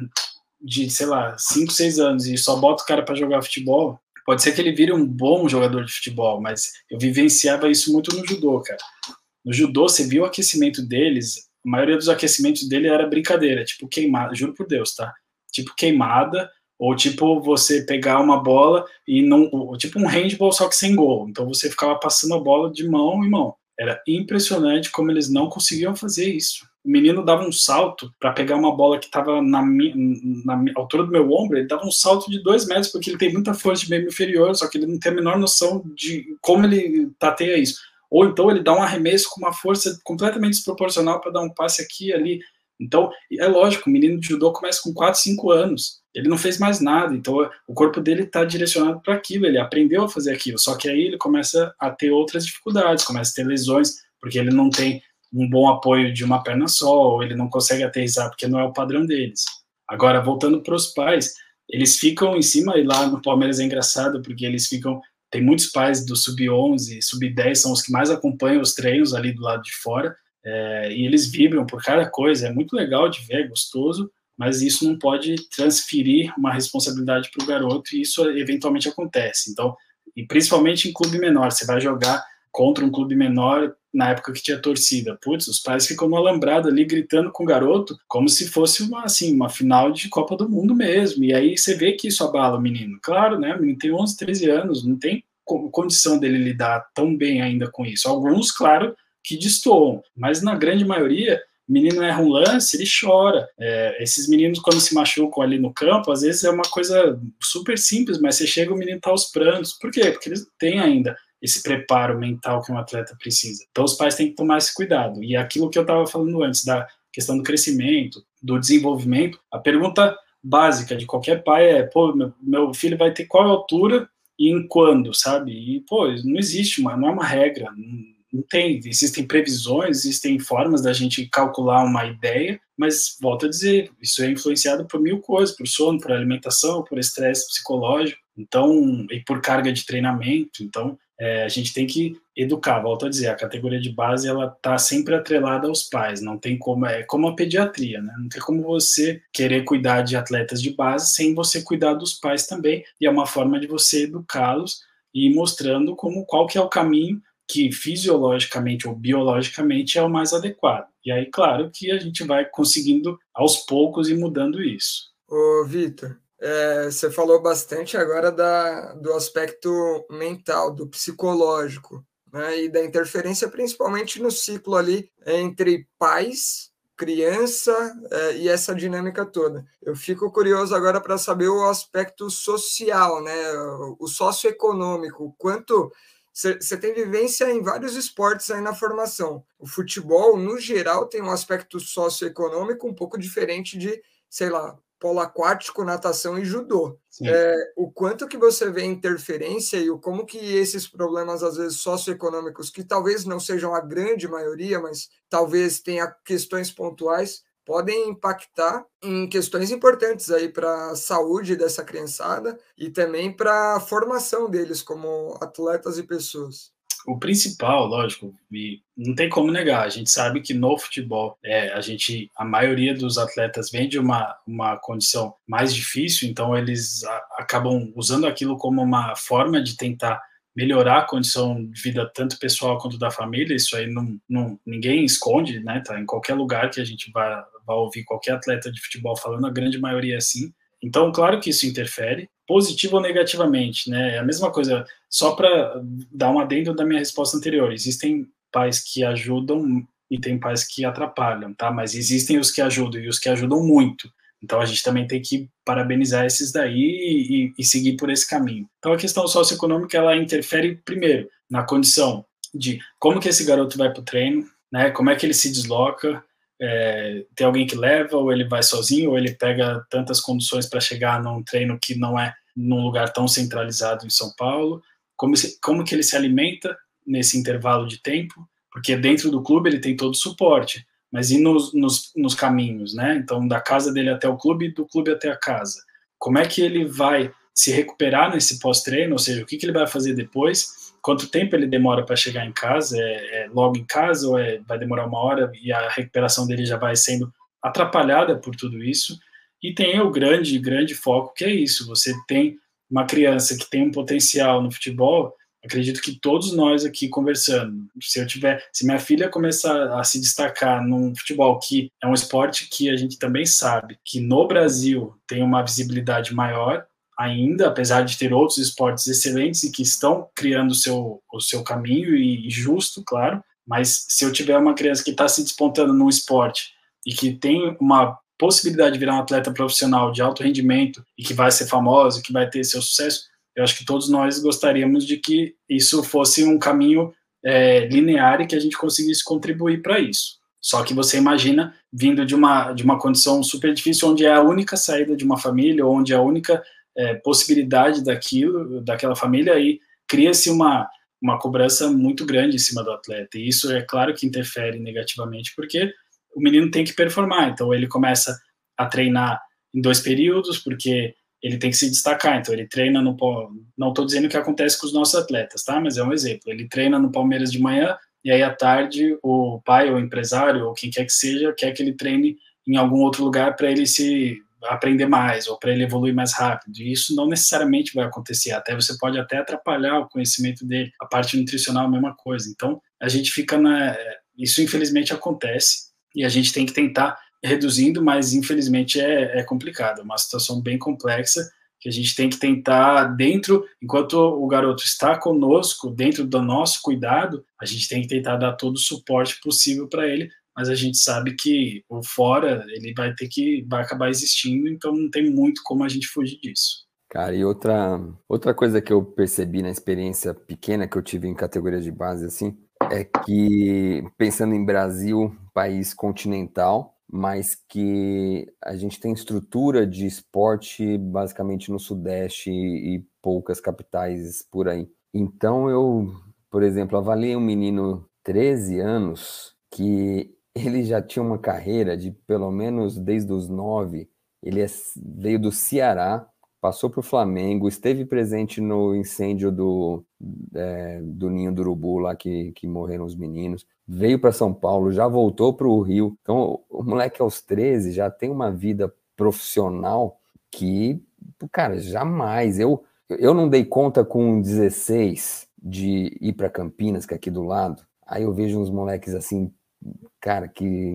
de, sei lá, 5, 6 anos e só bota o cara para jogar futebol, pode ser que ele vire um bom jogador de futebol, mas eu vivenciava isso muito no judô, cara. No judô, você viu o aquecimento deles, a maioria dos aquecimentos dele era brincadeira, tipo queimada, juro por Deus, tá? tipo queimada, ou tipo você pegar uma bola e não. Tipo um handball, só que sem gol. Então você ficava passando a bola de mão em mão. Era impressionante como eles não conseguiam fazer isso. O menino dava um salto para pegar uma bola que estava na, na, altura do meu ombro, ele dava um salto de dois metros, porque ele tem muita força de membro inferior, só que ele não tem a menor noção de como ele tateia isso. Ou então ele dá um arremesso com uma força completamente desproporcional para dar um passe aqui e ali. Então, é lógico, o menino de judô começa com 4, 5 anos. Ele não fez mais nada, então o corpo dele está direcionado para aquilo, ele aprendeu a fazer aquilo. Só que aí ele começa a ter outras dificuldades, começa a ter lesões, porque ele não tem um bom apoio de uma perna só, ou ele não consegue aterrissar porque não é o padrão deles. Agora, voltando para os pais, eles ficam em cima, e lá no Palmeiras é engraçado, porque eles ficam. Tem muitos pais do sub-11, sub-10, são os que mais acompanham os treinos ali do lado de fora, é, e eles vibram por cada coisa, é muito legal de ver, é gostoso, mas isso não pode transferir uma responsabilidade para o garoto e isso eventualmente acontece. Então, e principalmente em clube menor, você vai jogar contra um clube menor na época que tinha torcida. Putz, os pais ficam no alambrado ali gritando com o garoto como se fosse uma assim, uma final de Copa do Mundo mesmo. E aí você vê que isso abala o menino. Claro, né? O menino tem 11, 13 anos, não tem condição dele lidar tão bem ainda com isso. Alguns, claro, que destoam, mas na grande maioria o menino erra um lance, ele chora. É, esses meninos, quando se machucam ali no campo, às vezes é uma coisa super simples, mas você chega o menino tá aos prantos. Por quê? Porque eles têm ainda esse preparo mental que um atleta precisa. Então os pais têm que tomar esse cuidado. E aquilo que eu estava falando antes, da questão do crescimento, do desenvolvimento, a pergunta básica de qualquer pai é: pô, meu, filho vai ter qual altura e em quando, sabe? E, pô, não existe uma, não é uma regra. Não, não tem, existem previsões, existem formas da gente calcular uma ideia, mas volto a dizer, isso é influenciado por mil coisas, por sono, por alimentação, por estresse psicológico, então e por carga de treinamento. Então é, a gente tem que educar. Volto a dizer, a categoria de base ela está sempre atrelada aos pais. Não tem como é como a pediatria, né? Não tem como você querer cuidar de atletas de base sem você cuidar dos pais também. E é uma forma de você educá-los e mostrando como qual que é o caminho que fisiologicamente ou biologicamente é o mais adequado. E aí, claro que a gente vai conseguindo aos poucos ir mudando isso. Ô, Vitor, é, você falou bastante agora da, do aspecto mental, do psicológico, né, e da interferência principalmente no ciclo ali entre pais, criança é, e essa dinâmica toda. Eu fico curioso agora para saber o aspecto social, né, o socioeconômico, quanto você tem vivência em vários esportes aí na formação. O futebol, no geral, tem um aspecto socioeconômico um pouco diferente de, sei lá, polo aquático, natação e judô. É, o quanto que você vê interferência e o como que esses problemas, às vezes, socioeconômicos, que talvez não sejam a grande maioria, mas talvez tenha questões pontuais, podem impactar em questões importantes aí para a saúde dessa criançada e também para a formação deles como atletas e pessoas. O principal, lógico, e não tem como negar, a gente sabe que no futebol, é, a gente, a maioria dos atletas vem de uma, uma condição mais difícil, então eles a, acabam usando aquilo como uma forma de tentar melhorar a condição de vida tanto pessoal quanto da família, isso aí não, não ninguém esconde, né? Tá em qualquer lugar que a gente vai, vai ouvir qualquer atleta de futebol falando, a grande maioria é assim. Então, claro que isso interfere, positivo ou negativamente, né? É a mesma coisa, só para dar um adendo da minha resposta anterior, existem pais que ajudam e tem pais que atrapalham, tá? Mas existem os que ajudam e os que ajudam muito. Então a gente também tem que parabenizar esses daí e, e seguir por esse caminho. Então a questão socioeconômica ela interfere primeiro na condição de como que esse garoto vai para o treino, né? Como é que ele se desloca, é, tem alguém que leva, ou ele vai sozinho, ou ele pega tantas condições para chegar num treino que não é num lugar tão centralizado em São Paulo, como, se, como que ele se alimenta nesse intervalo de tempo, porque dentro do clube ele tem todo o suporte, mas e nos, nos, nos caminhos, né? Então, da casa dele até o clube, do clube até a casa. Como é que ele vai se recuperar nesse pós-treino, ou seja, o que, que ele vai fazer depois, quanto tempo ele demora para chegar em casa, é, é, logo em casa ou é, vai demorar uma hora e a recuperação dele já vai sendo atrapalhada por tudo isso. E tem o grande, grande foco que é isso. Você tem uma criança que tem um potencial no futebol. Acredito que todos nós aqui conversando, se eu tiver, se minha filha começar a se destacar num futebol que é um esporte que a gente também sabe que no Brasil tem uma visibilidade maior, ainda, apesar de ter outros esportes excelentes e que estão criando o seu, o seu caminho e justo, claro, mas se eu tiver uma criança que está se despontando num esporte e que tem uma possibilidade de virar um atleta profissional de alto rendimento e que vai ser famoso, que vai ter seu sucesso, eu acho que todos nós gostaríamos de que isso fosse um caminho é, linear e que a gente conseguisse contribuir para isso. Só que você imagina vindo de uma, de uma condição super difícil, onde é a única saída de uma família, onde é a única é, possibilidade daquilo, daquela família, e cria-se uma, uma cobrança muito grande em cima do atleta. E isso é claro que interfere negativamente, porque o menino tem que performar. Então ele começa a treinar em dois períodos, porque ele tem que se destacar. Então ele treina no. Não estou dizendo que acontece com os nossos atletas, tá? Mas é um exemplo. Ele treina no Palmeiras de manhã, e aí à tarde o pai ou empresário, ou quem quer que seja, quer que ele treine em algum outro lugar para ele se aprender mais ou para ele evoluir mais rápido. E isso não necessariamente vai acontecer. Até você pode até atrapalhar o conhecimento dele. A parte nutricional a mesma coisa. Então a gente fica na isso infelizmente acontece e a gente tem que tentar reduzindo, mas infelizmente é, é complicado. É uma situação bem complexa que a gente tem que tentar dentro, enquanto o garoto está conosco, dentro do nosso cuidado, a gente tem que tentar dar todo o suporte possível para ele mas a gente sabe que o fora ele vai ter que vai acabar existindo, então não tem muito como a gente fugir disso. Cara, e outra outra coisa que eu percebi na experiência pequena que eu tive em categoria de base assim, é que pensando em Brasil, país continental, mas que a gente tem estrutura de esporte basicamente no Sudeste e poucas capitais por aí. Então eu, por exemplo, avaliei um menino 13 anos que ele já tinha uma carreira de pelo menos desde os nove. Ele é, veio do Ceará, passou para o Flamengo, esteve presente no incêndio do, é, do Ninho do Urubu, lá que, que morreram os meninos, veio para São Paulo, já voltou para o Rio. Então, o moleque aos 13 já tem uma vida profissional que, cara, jamais. Eu, eu não dei conta com 16 de ir para Campinas, que é aqui do lado. Aí eu vejo uns moleques assim cara, que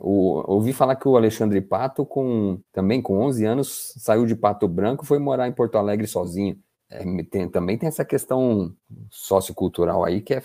o, ouvi falar que o Alexandre Pato, com também com 11 anos, saiu de Pato Branco e foi morar em Porto Alegre sozinho. É, tem, também tem essa questão sociocultural aí, que é,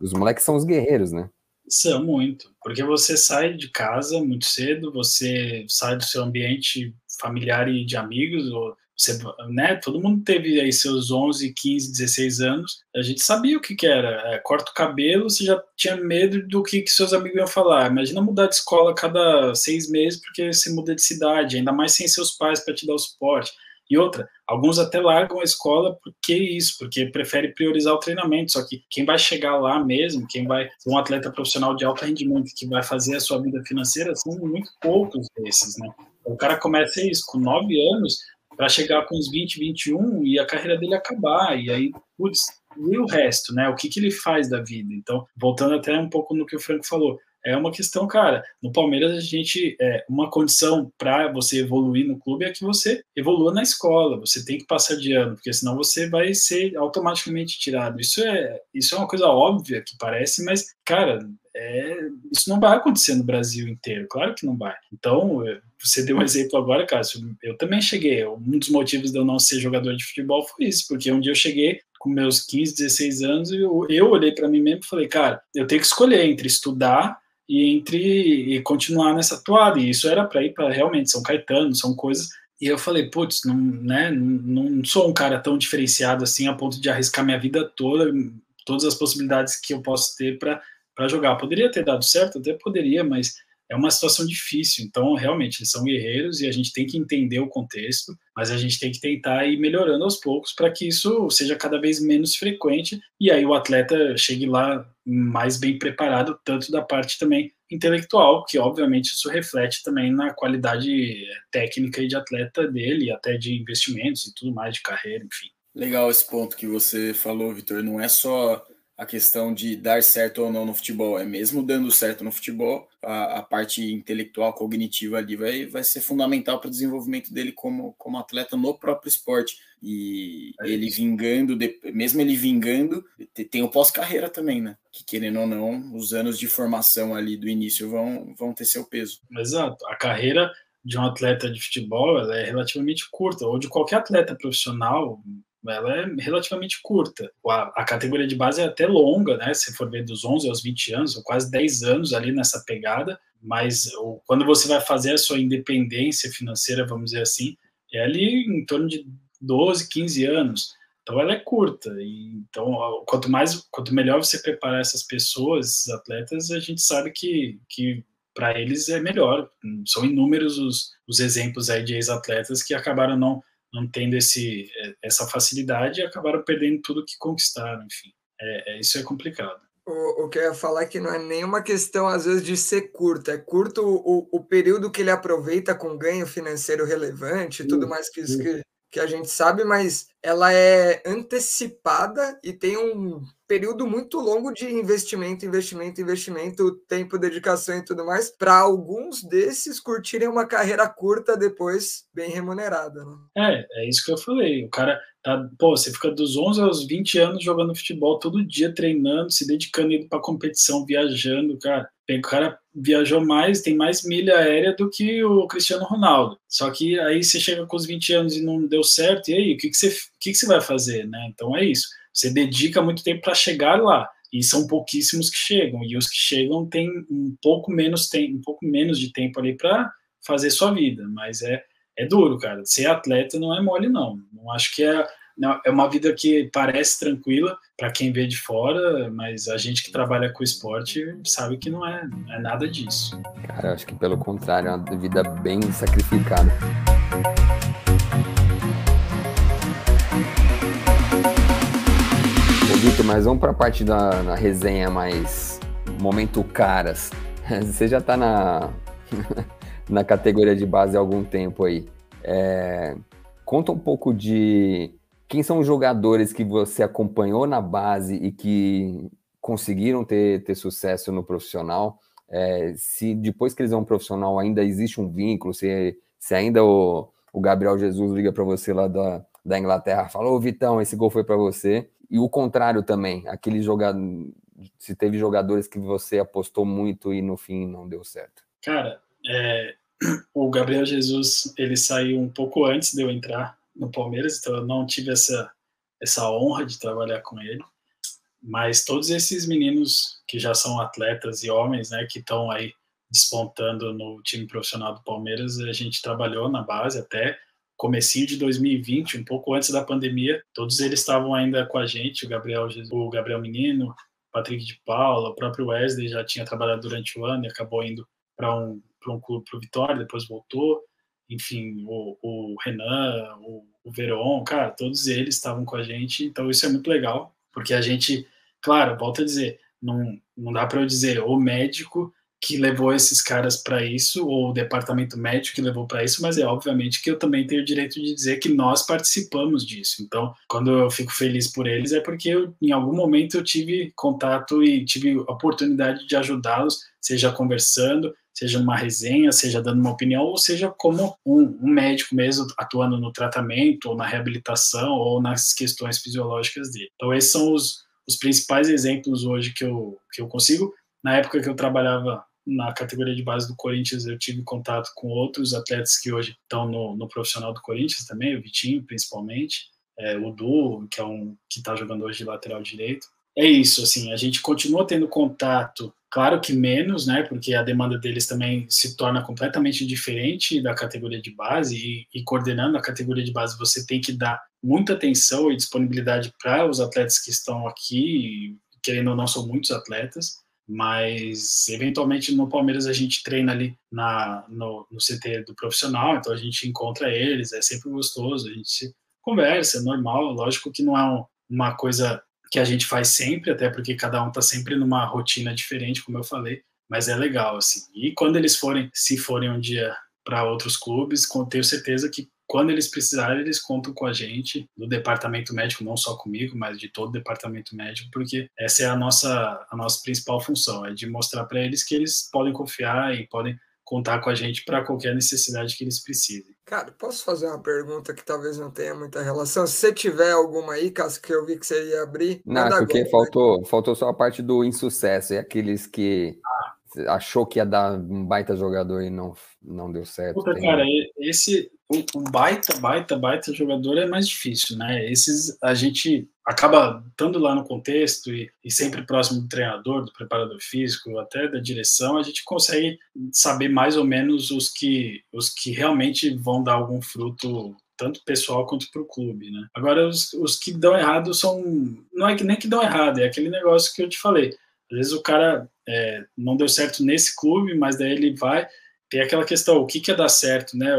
os moleques são os guerreiros, né? São muito, porque você sai de casa muito cedo, você sai do seu ambiente familiar e de amigos, ou você, né, todo mundo teve aí seus 11, 15, 16 anos, a gente sabia o que, que era. É, corta o cabelo, você já tinha medo do que, que seus amigos iam falar. Imagina mudar de escola cada seis meses porque você muda de cidade, ainda mais sem seus pais para te dar o suporte. E outra, alguns até largam a escola porque isso, porque prefere priorizar o treinamento. Só que quem vai chegar lá mesmo, quem vai ser um atleta profissional de alto rendimento, que vai fazer a sua vida financeira, são muito poucos desses, né? O cara começa isso com nove anos, para chegar com uns 20, 21 e a carreira dele acabar. E aí, putz, e o resto, né? O que, que ele faz da vida? Então, voltando até um pouco no que o Franco falou, é uma questão, cara. No Palmeiras, a gente. É, uma condição para você evoluir no clube é que você evolua na escola. Você tem que passar de ano, porque senão você vai ser automaticamente tirado. Isso é, isso é uma coisa óbvia que parece, mas, cara, é, isso não vai acontecer no Brasil inteiro, claro que não vai. Então, é, você deu um exemplo agora, Cássio, eu também cheguei, um dos motivos de eu não ser jogador de futebol foi isso, porque um dia eu cheguei com meus 15, 16 anos e eu, eu olhei para mim mesmo e falei, cara, eu tenho que escolher entre estudar e entre e continuar nessa toada. E isso era para ir para realmente São Caetano, são coisas. E eu falei, putz, não, né, não sou um cara tão diferenciado assim a ponto de arriscar minha vida toda, todas as possibilidades que eu posso ter para jogar. Poderia ter dado certo, até poderia, mas é uma situação difícil. Então, realmente, eles são guerreiros e a gente tem que entender o contexto, mas a gente tem que tentar ir melhorando aos poucos para que isso seja cada vez menos frequente e aí o atleta chegue lá mais bem preparado, tanto da parte também intelectual, que obviamente isso reflete também na qualidade técnica e de atleta dele, até de investimentos e tudo mais, de carreira, enfim. Legal esse ponto que você falou, Vitor. Não é só a questão de dar certo ou não no futebol. É mesmo dando certo no futebol, a, a parte intelectual, cognitiva ali vai, vai ser fundamental para o desenvolvimento dele como, como atleta no próprio esporte. E é ele vingando, de, mesmo ele vingando, tem o pós-carreira também, né? Que querendo ou não, os anos de formação ali do início vão, vão ter seu peso. Exato. A carreira de um atleta de futebol ela é relativamente curta, ou de qualquer atleta profissional, ela é relativamente curta. A, a, categoria de base é até longa, né? Se for ver dos 11 aos 20 anos, são quase 10 anos ali nessa pegada, mas o, quando você vai fazer a sua independência financeira, vamos dizer assim, é ali em torno de 12, 15 anos. Então ela é curta. E, então, quanto mais, quanto melhor você preparar essas pessoas, esses atletas, a gente sabe que, que para eles é melhor. São inúmeros os, os exemplos aí de ex-atletas que acabaram não não tendo esse, é, essa facilidade e acabaram perdendo tudo que conquistaram, enfim. É, é, isso é complicado. O, o que eu ia falar é que não é nenhuma questão, às vezes, de ser curto. É curto o, o período que ele aproveita com ganho financeiro relevante e tudo mais que, isso que, que a gente sabe, mas ela é antecipada e tem um período muito longo de investimento, investimento, investimento, tempo, dedicação e tudo mais, para alguns desses curtirem uma carreira curta depois bem remunerada. Né? É, é isso que eu falei. O cara tá, pô, você fica dos 11 aos 20 anos jogando futebol todo dia, treinando, se dedicando indo para competição, viajando, cara. O cara viajou mais, tem mais milha aérea do que o Cristiano Ronaldo. Só que aí você chega com os 20 anos e não deu certo, e aí, o que, que, você, que, que você vai fazer, né? Então é isso você dedica muito tempo para chegar lá e são pouquíssimos que chegam e os que chegam têm um pouco menos tempo, um pouco menos de tempo ali para fazer sua vida, mas é é duro, cara. Ser atleta não é mole não. Não acho que é é uma vida que parece tranquila para quem vê de fora, mas a gente que trabalha com esporte sabe que não é, não é nada disso. Cara, acho que pelo contrário, é uma vida bem sacrificada. Mas vamos para a parte da resenha mais momento caras. Você já está na, na categoria de base há algum tempo aí. É, conta um pouco de quem são os jogadores que você acompanhou na base e que conseguiram ter, ter sucesso no profissional. É, se depois que eles vão profissional ainda existe um vínculo, se, se ainda o, o Gabriel Jesus liga para você lá da, da Inglaterra, falou, Vitão, esse gol foi para você. E o contrário também, aquele jogador, se teve jogadores que você apostou muito e no fim não deu certo. Cara, é, o Gabriel Jesus, ele saiu um pouco antes de eu entrar no Palmeiras, então eu não tive essa, essa honra de trabalhar com ele. Mas todos esses meninos que já são atletas e homens, né, que estão aí despontando no time profissional do Palmeiras, a gente trabalhou na base até comecinho de 2020, um pouco antes da pandemia, todos eles estavam ainda com a gente, o Gabriel, o Gabriel Menino, Patrick de Paula, o próprio Wesley já tinha trabalhado durante o ano e acabou indo para um, um clube para o Vitória, depois voltou, enfim, o, o Renan, o, o Veron, cara, todos eles estavam com a gente, então isso é muito legal, porque a gente, claro, volto a dizer, não, não dá para eu dizer o médico que levou esses caras para isso, ou o departamento médico que levou para isso, mas é obviamente que eu também tenho o direito de dizer que nós participamos disso. Então, quando eu fico feliz por eles, é porque eu, em algum momento eu tive contato e tive a oportunidade de ajudá-los, seja conversando, seja numa resenha, seja dando uma opinião, ou seja como um, um, médico mesmo atuando no tratamento, ou na reabilitação, ou nas questões fisiológicas dele. Então, esses são os, os principais exemplos hoje que eu, que eu consigo na época que eu trabalhava na categoria de base do Corinthians, eu tive contato com outros atletas que hoje estão no, no profissional do Corinthians também, o Vitinho principalmente, é, o Du, que é um que está jogando hoje de lateral direito. é isso, assim, a gente continua tendo contato, claro que menos, né, porque a demanda deles também se torna completamente diferente da categoria de base, e, e coordenando a categoria de base você tem que dar muita atenção e disponibilidade para os atletas que estão aqui, querendo ou não, são muitos atletas, mas eventualmente no Palmeiras a gente treina ali na, no, no CT do profissional, então a gente encontra eles, é sempre gostoso, a gente conversa, é normal, lógico que não é um, uma coisa que a gente faz sempre, até porque cada um está sempre numa rotina diferente, como eu falei, mas é legal, assim. E quando eles forem, se forem um dia para outros clubes, tenho certeza que quando eles precisarem, eles contam com a gente, do departamento médico, não só comigo, mas de todo o departamento médico, porque essa é a nossa, a nossa principal função, é de mostrar para eles que eles podem confiar e podem contar com a gente para qualquer necessidade que eles precisem. Cara, posso fazer uma pergunta que talvez não tenha muita relação? Se você tiver alguma aí, caso que eu vi que você ia abrir. Não, porque agora, faltou, né? faltou só a parte do insucesso, e aqueles que ah. achou que ia dar um baita jogador e não, não deu certo. Puta, tem... cara, esse o, baita, baita, baita jogador é mais difícil, né? Esses a gente acaba estando lá no contexto e, e, sempre próximo do treinador, do preparador físico, até da direção, a gente consegue saber mais ou menos os que, os que realmente vão dar algum fruto tanto pessoal quanto para o clube, né? Agora os, os que dão errado são não é que nem que dão errado, é aquele negócio que eu te falei. Às vezes o cara é, não deu certo nesse clube, mas daí ele vai tem aquela questão, o que que é dar certo, né?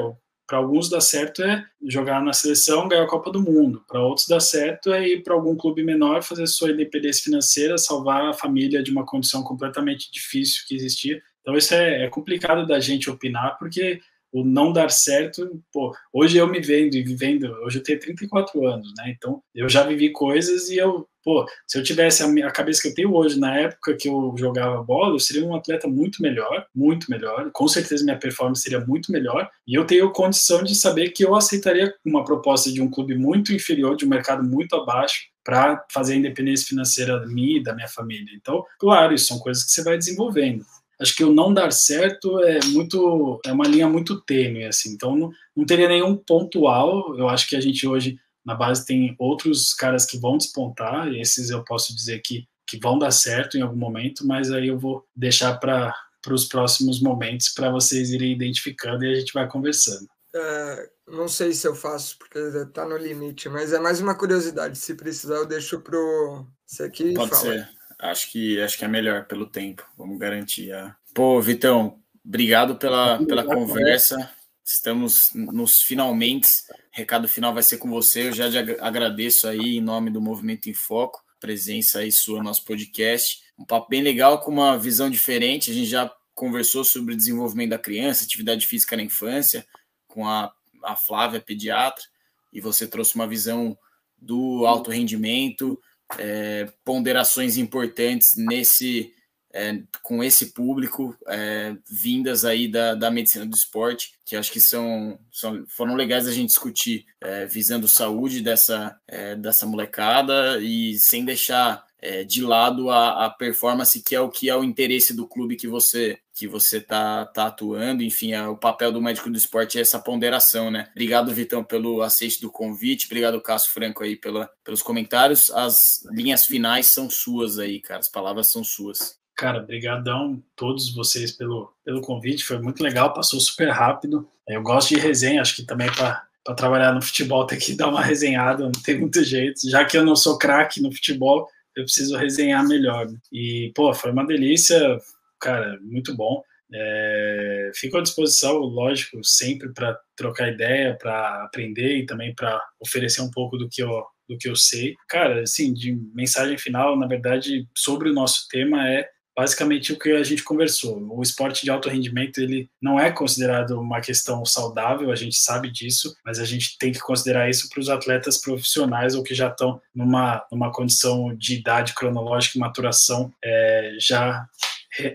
Para alguns dá certo é jogar na seleção, ganhar a Copa do Mundo. Para outros dá certo é ir para algum clube menor, fazer sua independência financeira, salvar a família de uma condição completamente difícil que existia. Então isso é, é complicado da gente opinar, porque o não dar certo, pô, hoje eu me vendo e vivendo, hoje eu tenho 34 anos, né? Então, eu já vivi coisas e eu, pô, se eu tivesse a, a, cabeça que eu tenho hoje, na época que eu jogava bola, eu seria um atleta muito melhor, muito melhor. Com certeza minha performance seria muito melhor. E eu tenho condição de saber que eu aceitaria uma proposta de um clube muito inferior, de um mercado muito abaixo, para fazer a independência financeira minha e da minha família. Então, claro, isso são coisas que você vai desenvolvendo acho que o não dar certo é muito é uma linha muito tênue assim. Então não, não teria nenhum pontual. Eu acho que a gente hoje na base tem outros caras que vão despontar. E esses eu posso dizer que que vão dar certo em algum momento mas aí eu vou deixar para para os próximos momentos para vocês irem identificando e a gente vai conversando. É, não sei se eu faço porque está no limite mas é mais uma curiosidade. Se precisar eu deixo pro você aqui pode fala. ser Acho que acho que é melhor pelo tempo. Vamos garantir. A... Pô, Vitão, obrigado pela, pela conversa. Estamos nos finalmente. Recado final vai ser com você. Eu já agradeço aí em nome do Movimento em Foco, presença aí sua no nosso podcast. Um papo bem legal com uma visão diferente. A gente já conversou sobre desenvolvimento da criança, atividade física na infância, com a, a Flávia, pediatra, e você trouxe uma visão do alto rendimento, é, ponderações importantes nesse é, com esse público é, vindas aí da, da medicina do esporte, que acho que são, são foram legais a gente discutir, é, visando saúde dessa, é, dessa molecada e sem deixar é, de lado a, a, performance, que é o que é o interesse do clube que você que você tá, tá atuando, enfim, é, o papel do médico do esporte é essa ponderação, né? Obrigado, Vitão, pelo aceite do convite, obrigado, Cássio Franco, aí, pela, pelos comentários. As linhas finais são suas aí, cara, as palavras são suas. Cara, brigadão todos vocês pelo, pelo convite, foi muito legal, passou super rápido. Eu gosto de resenha, acho que também para para trabalhar no futebol tem que dar uma resenhada, não tem muito jeito. Já que eu não sou craque no futebol, eu preciso resenhar melhor. E, pô, foi uma delícia, cara, muito bom. É, fico à disposição, lógico, sempre para trocar ideia, para aprender e também para oferecer um pouco do que eu do que eu sei. Cara, assim, de mensagem final, na verdade, sobre o nosso tema é basicamente o que a gente conversou. O esporte de alto rendimento ele não é considerado uma questão saudável, a gente sabe disso, mas a gente tem que considerar isso para os atletas profissionais ou que já estão numa, numa condição de idade cronológica e maturação é, já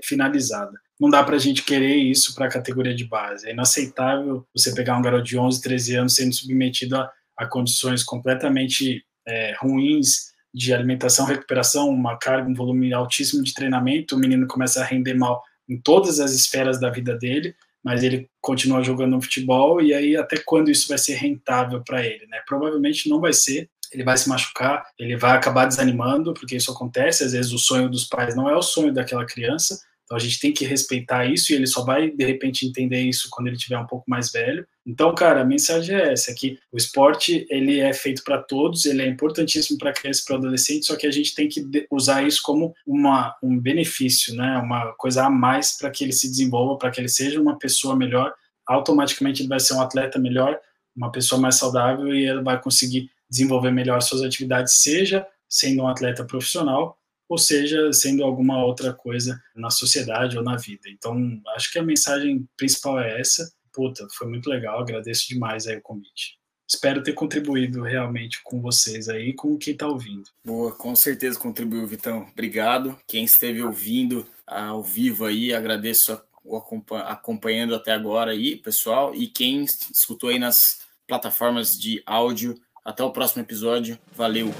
finalizada. Não dá para a gente querer isso para a categoria de base. É inaceitável você pegar um garoto de 11, 13 anos sendo submetido a, a condições completamente é, ruins de alimentação, recuperação, uma carga, um volume altíssimo de treinamento, o menino começa a render mal em todas as esferas da vida dele, mas ele continua jogando futebol e aí até quando isso vai ser rentável para ele, né? Provavelmente não vai ser. ele vai se machucar, ele vai acabar desanimando, porque isso acontece, às vezes o sonho dos pais não é o sonho daquela criança, então a gente tem que respeitar isso e ele só vai de repente entender isso quando ele tiver um pouco mais velho. Então, cara, a mensagem é essa, que o esporte ele é feito para todos, ele é importantíssimo para criança e para adolescente, só que a gente tem que usar isso como uma, um benefício, né? Uma coisa a mais para que ele se desenvolva, para que ele seja uma pessoa melhor. Automaticamente ele vai ser um atleta melhor, uma pessoa mais saudável e ele vai conseguir desenvolver melhor suas atividades, seja sendo um atleta profissional ou seja, sendo alguma outra coisa na sociedade ou na vida. Então, acho que a mensagem principal é essa. Puta, foi muito legal, agradeço demais aí o convite. Espero ter contribuído realmente com vocês aí, com quem está ouvindo. Boa, com certeza contribuiu, Vitão. Obrigado. Quem esteve ouvindo ao vivo aí, agradeço o acompanhando até agora aí, pessoal. E quem escutou aí nas plataformas de áudio, até o próximo episódio. Valeu!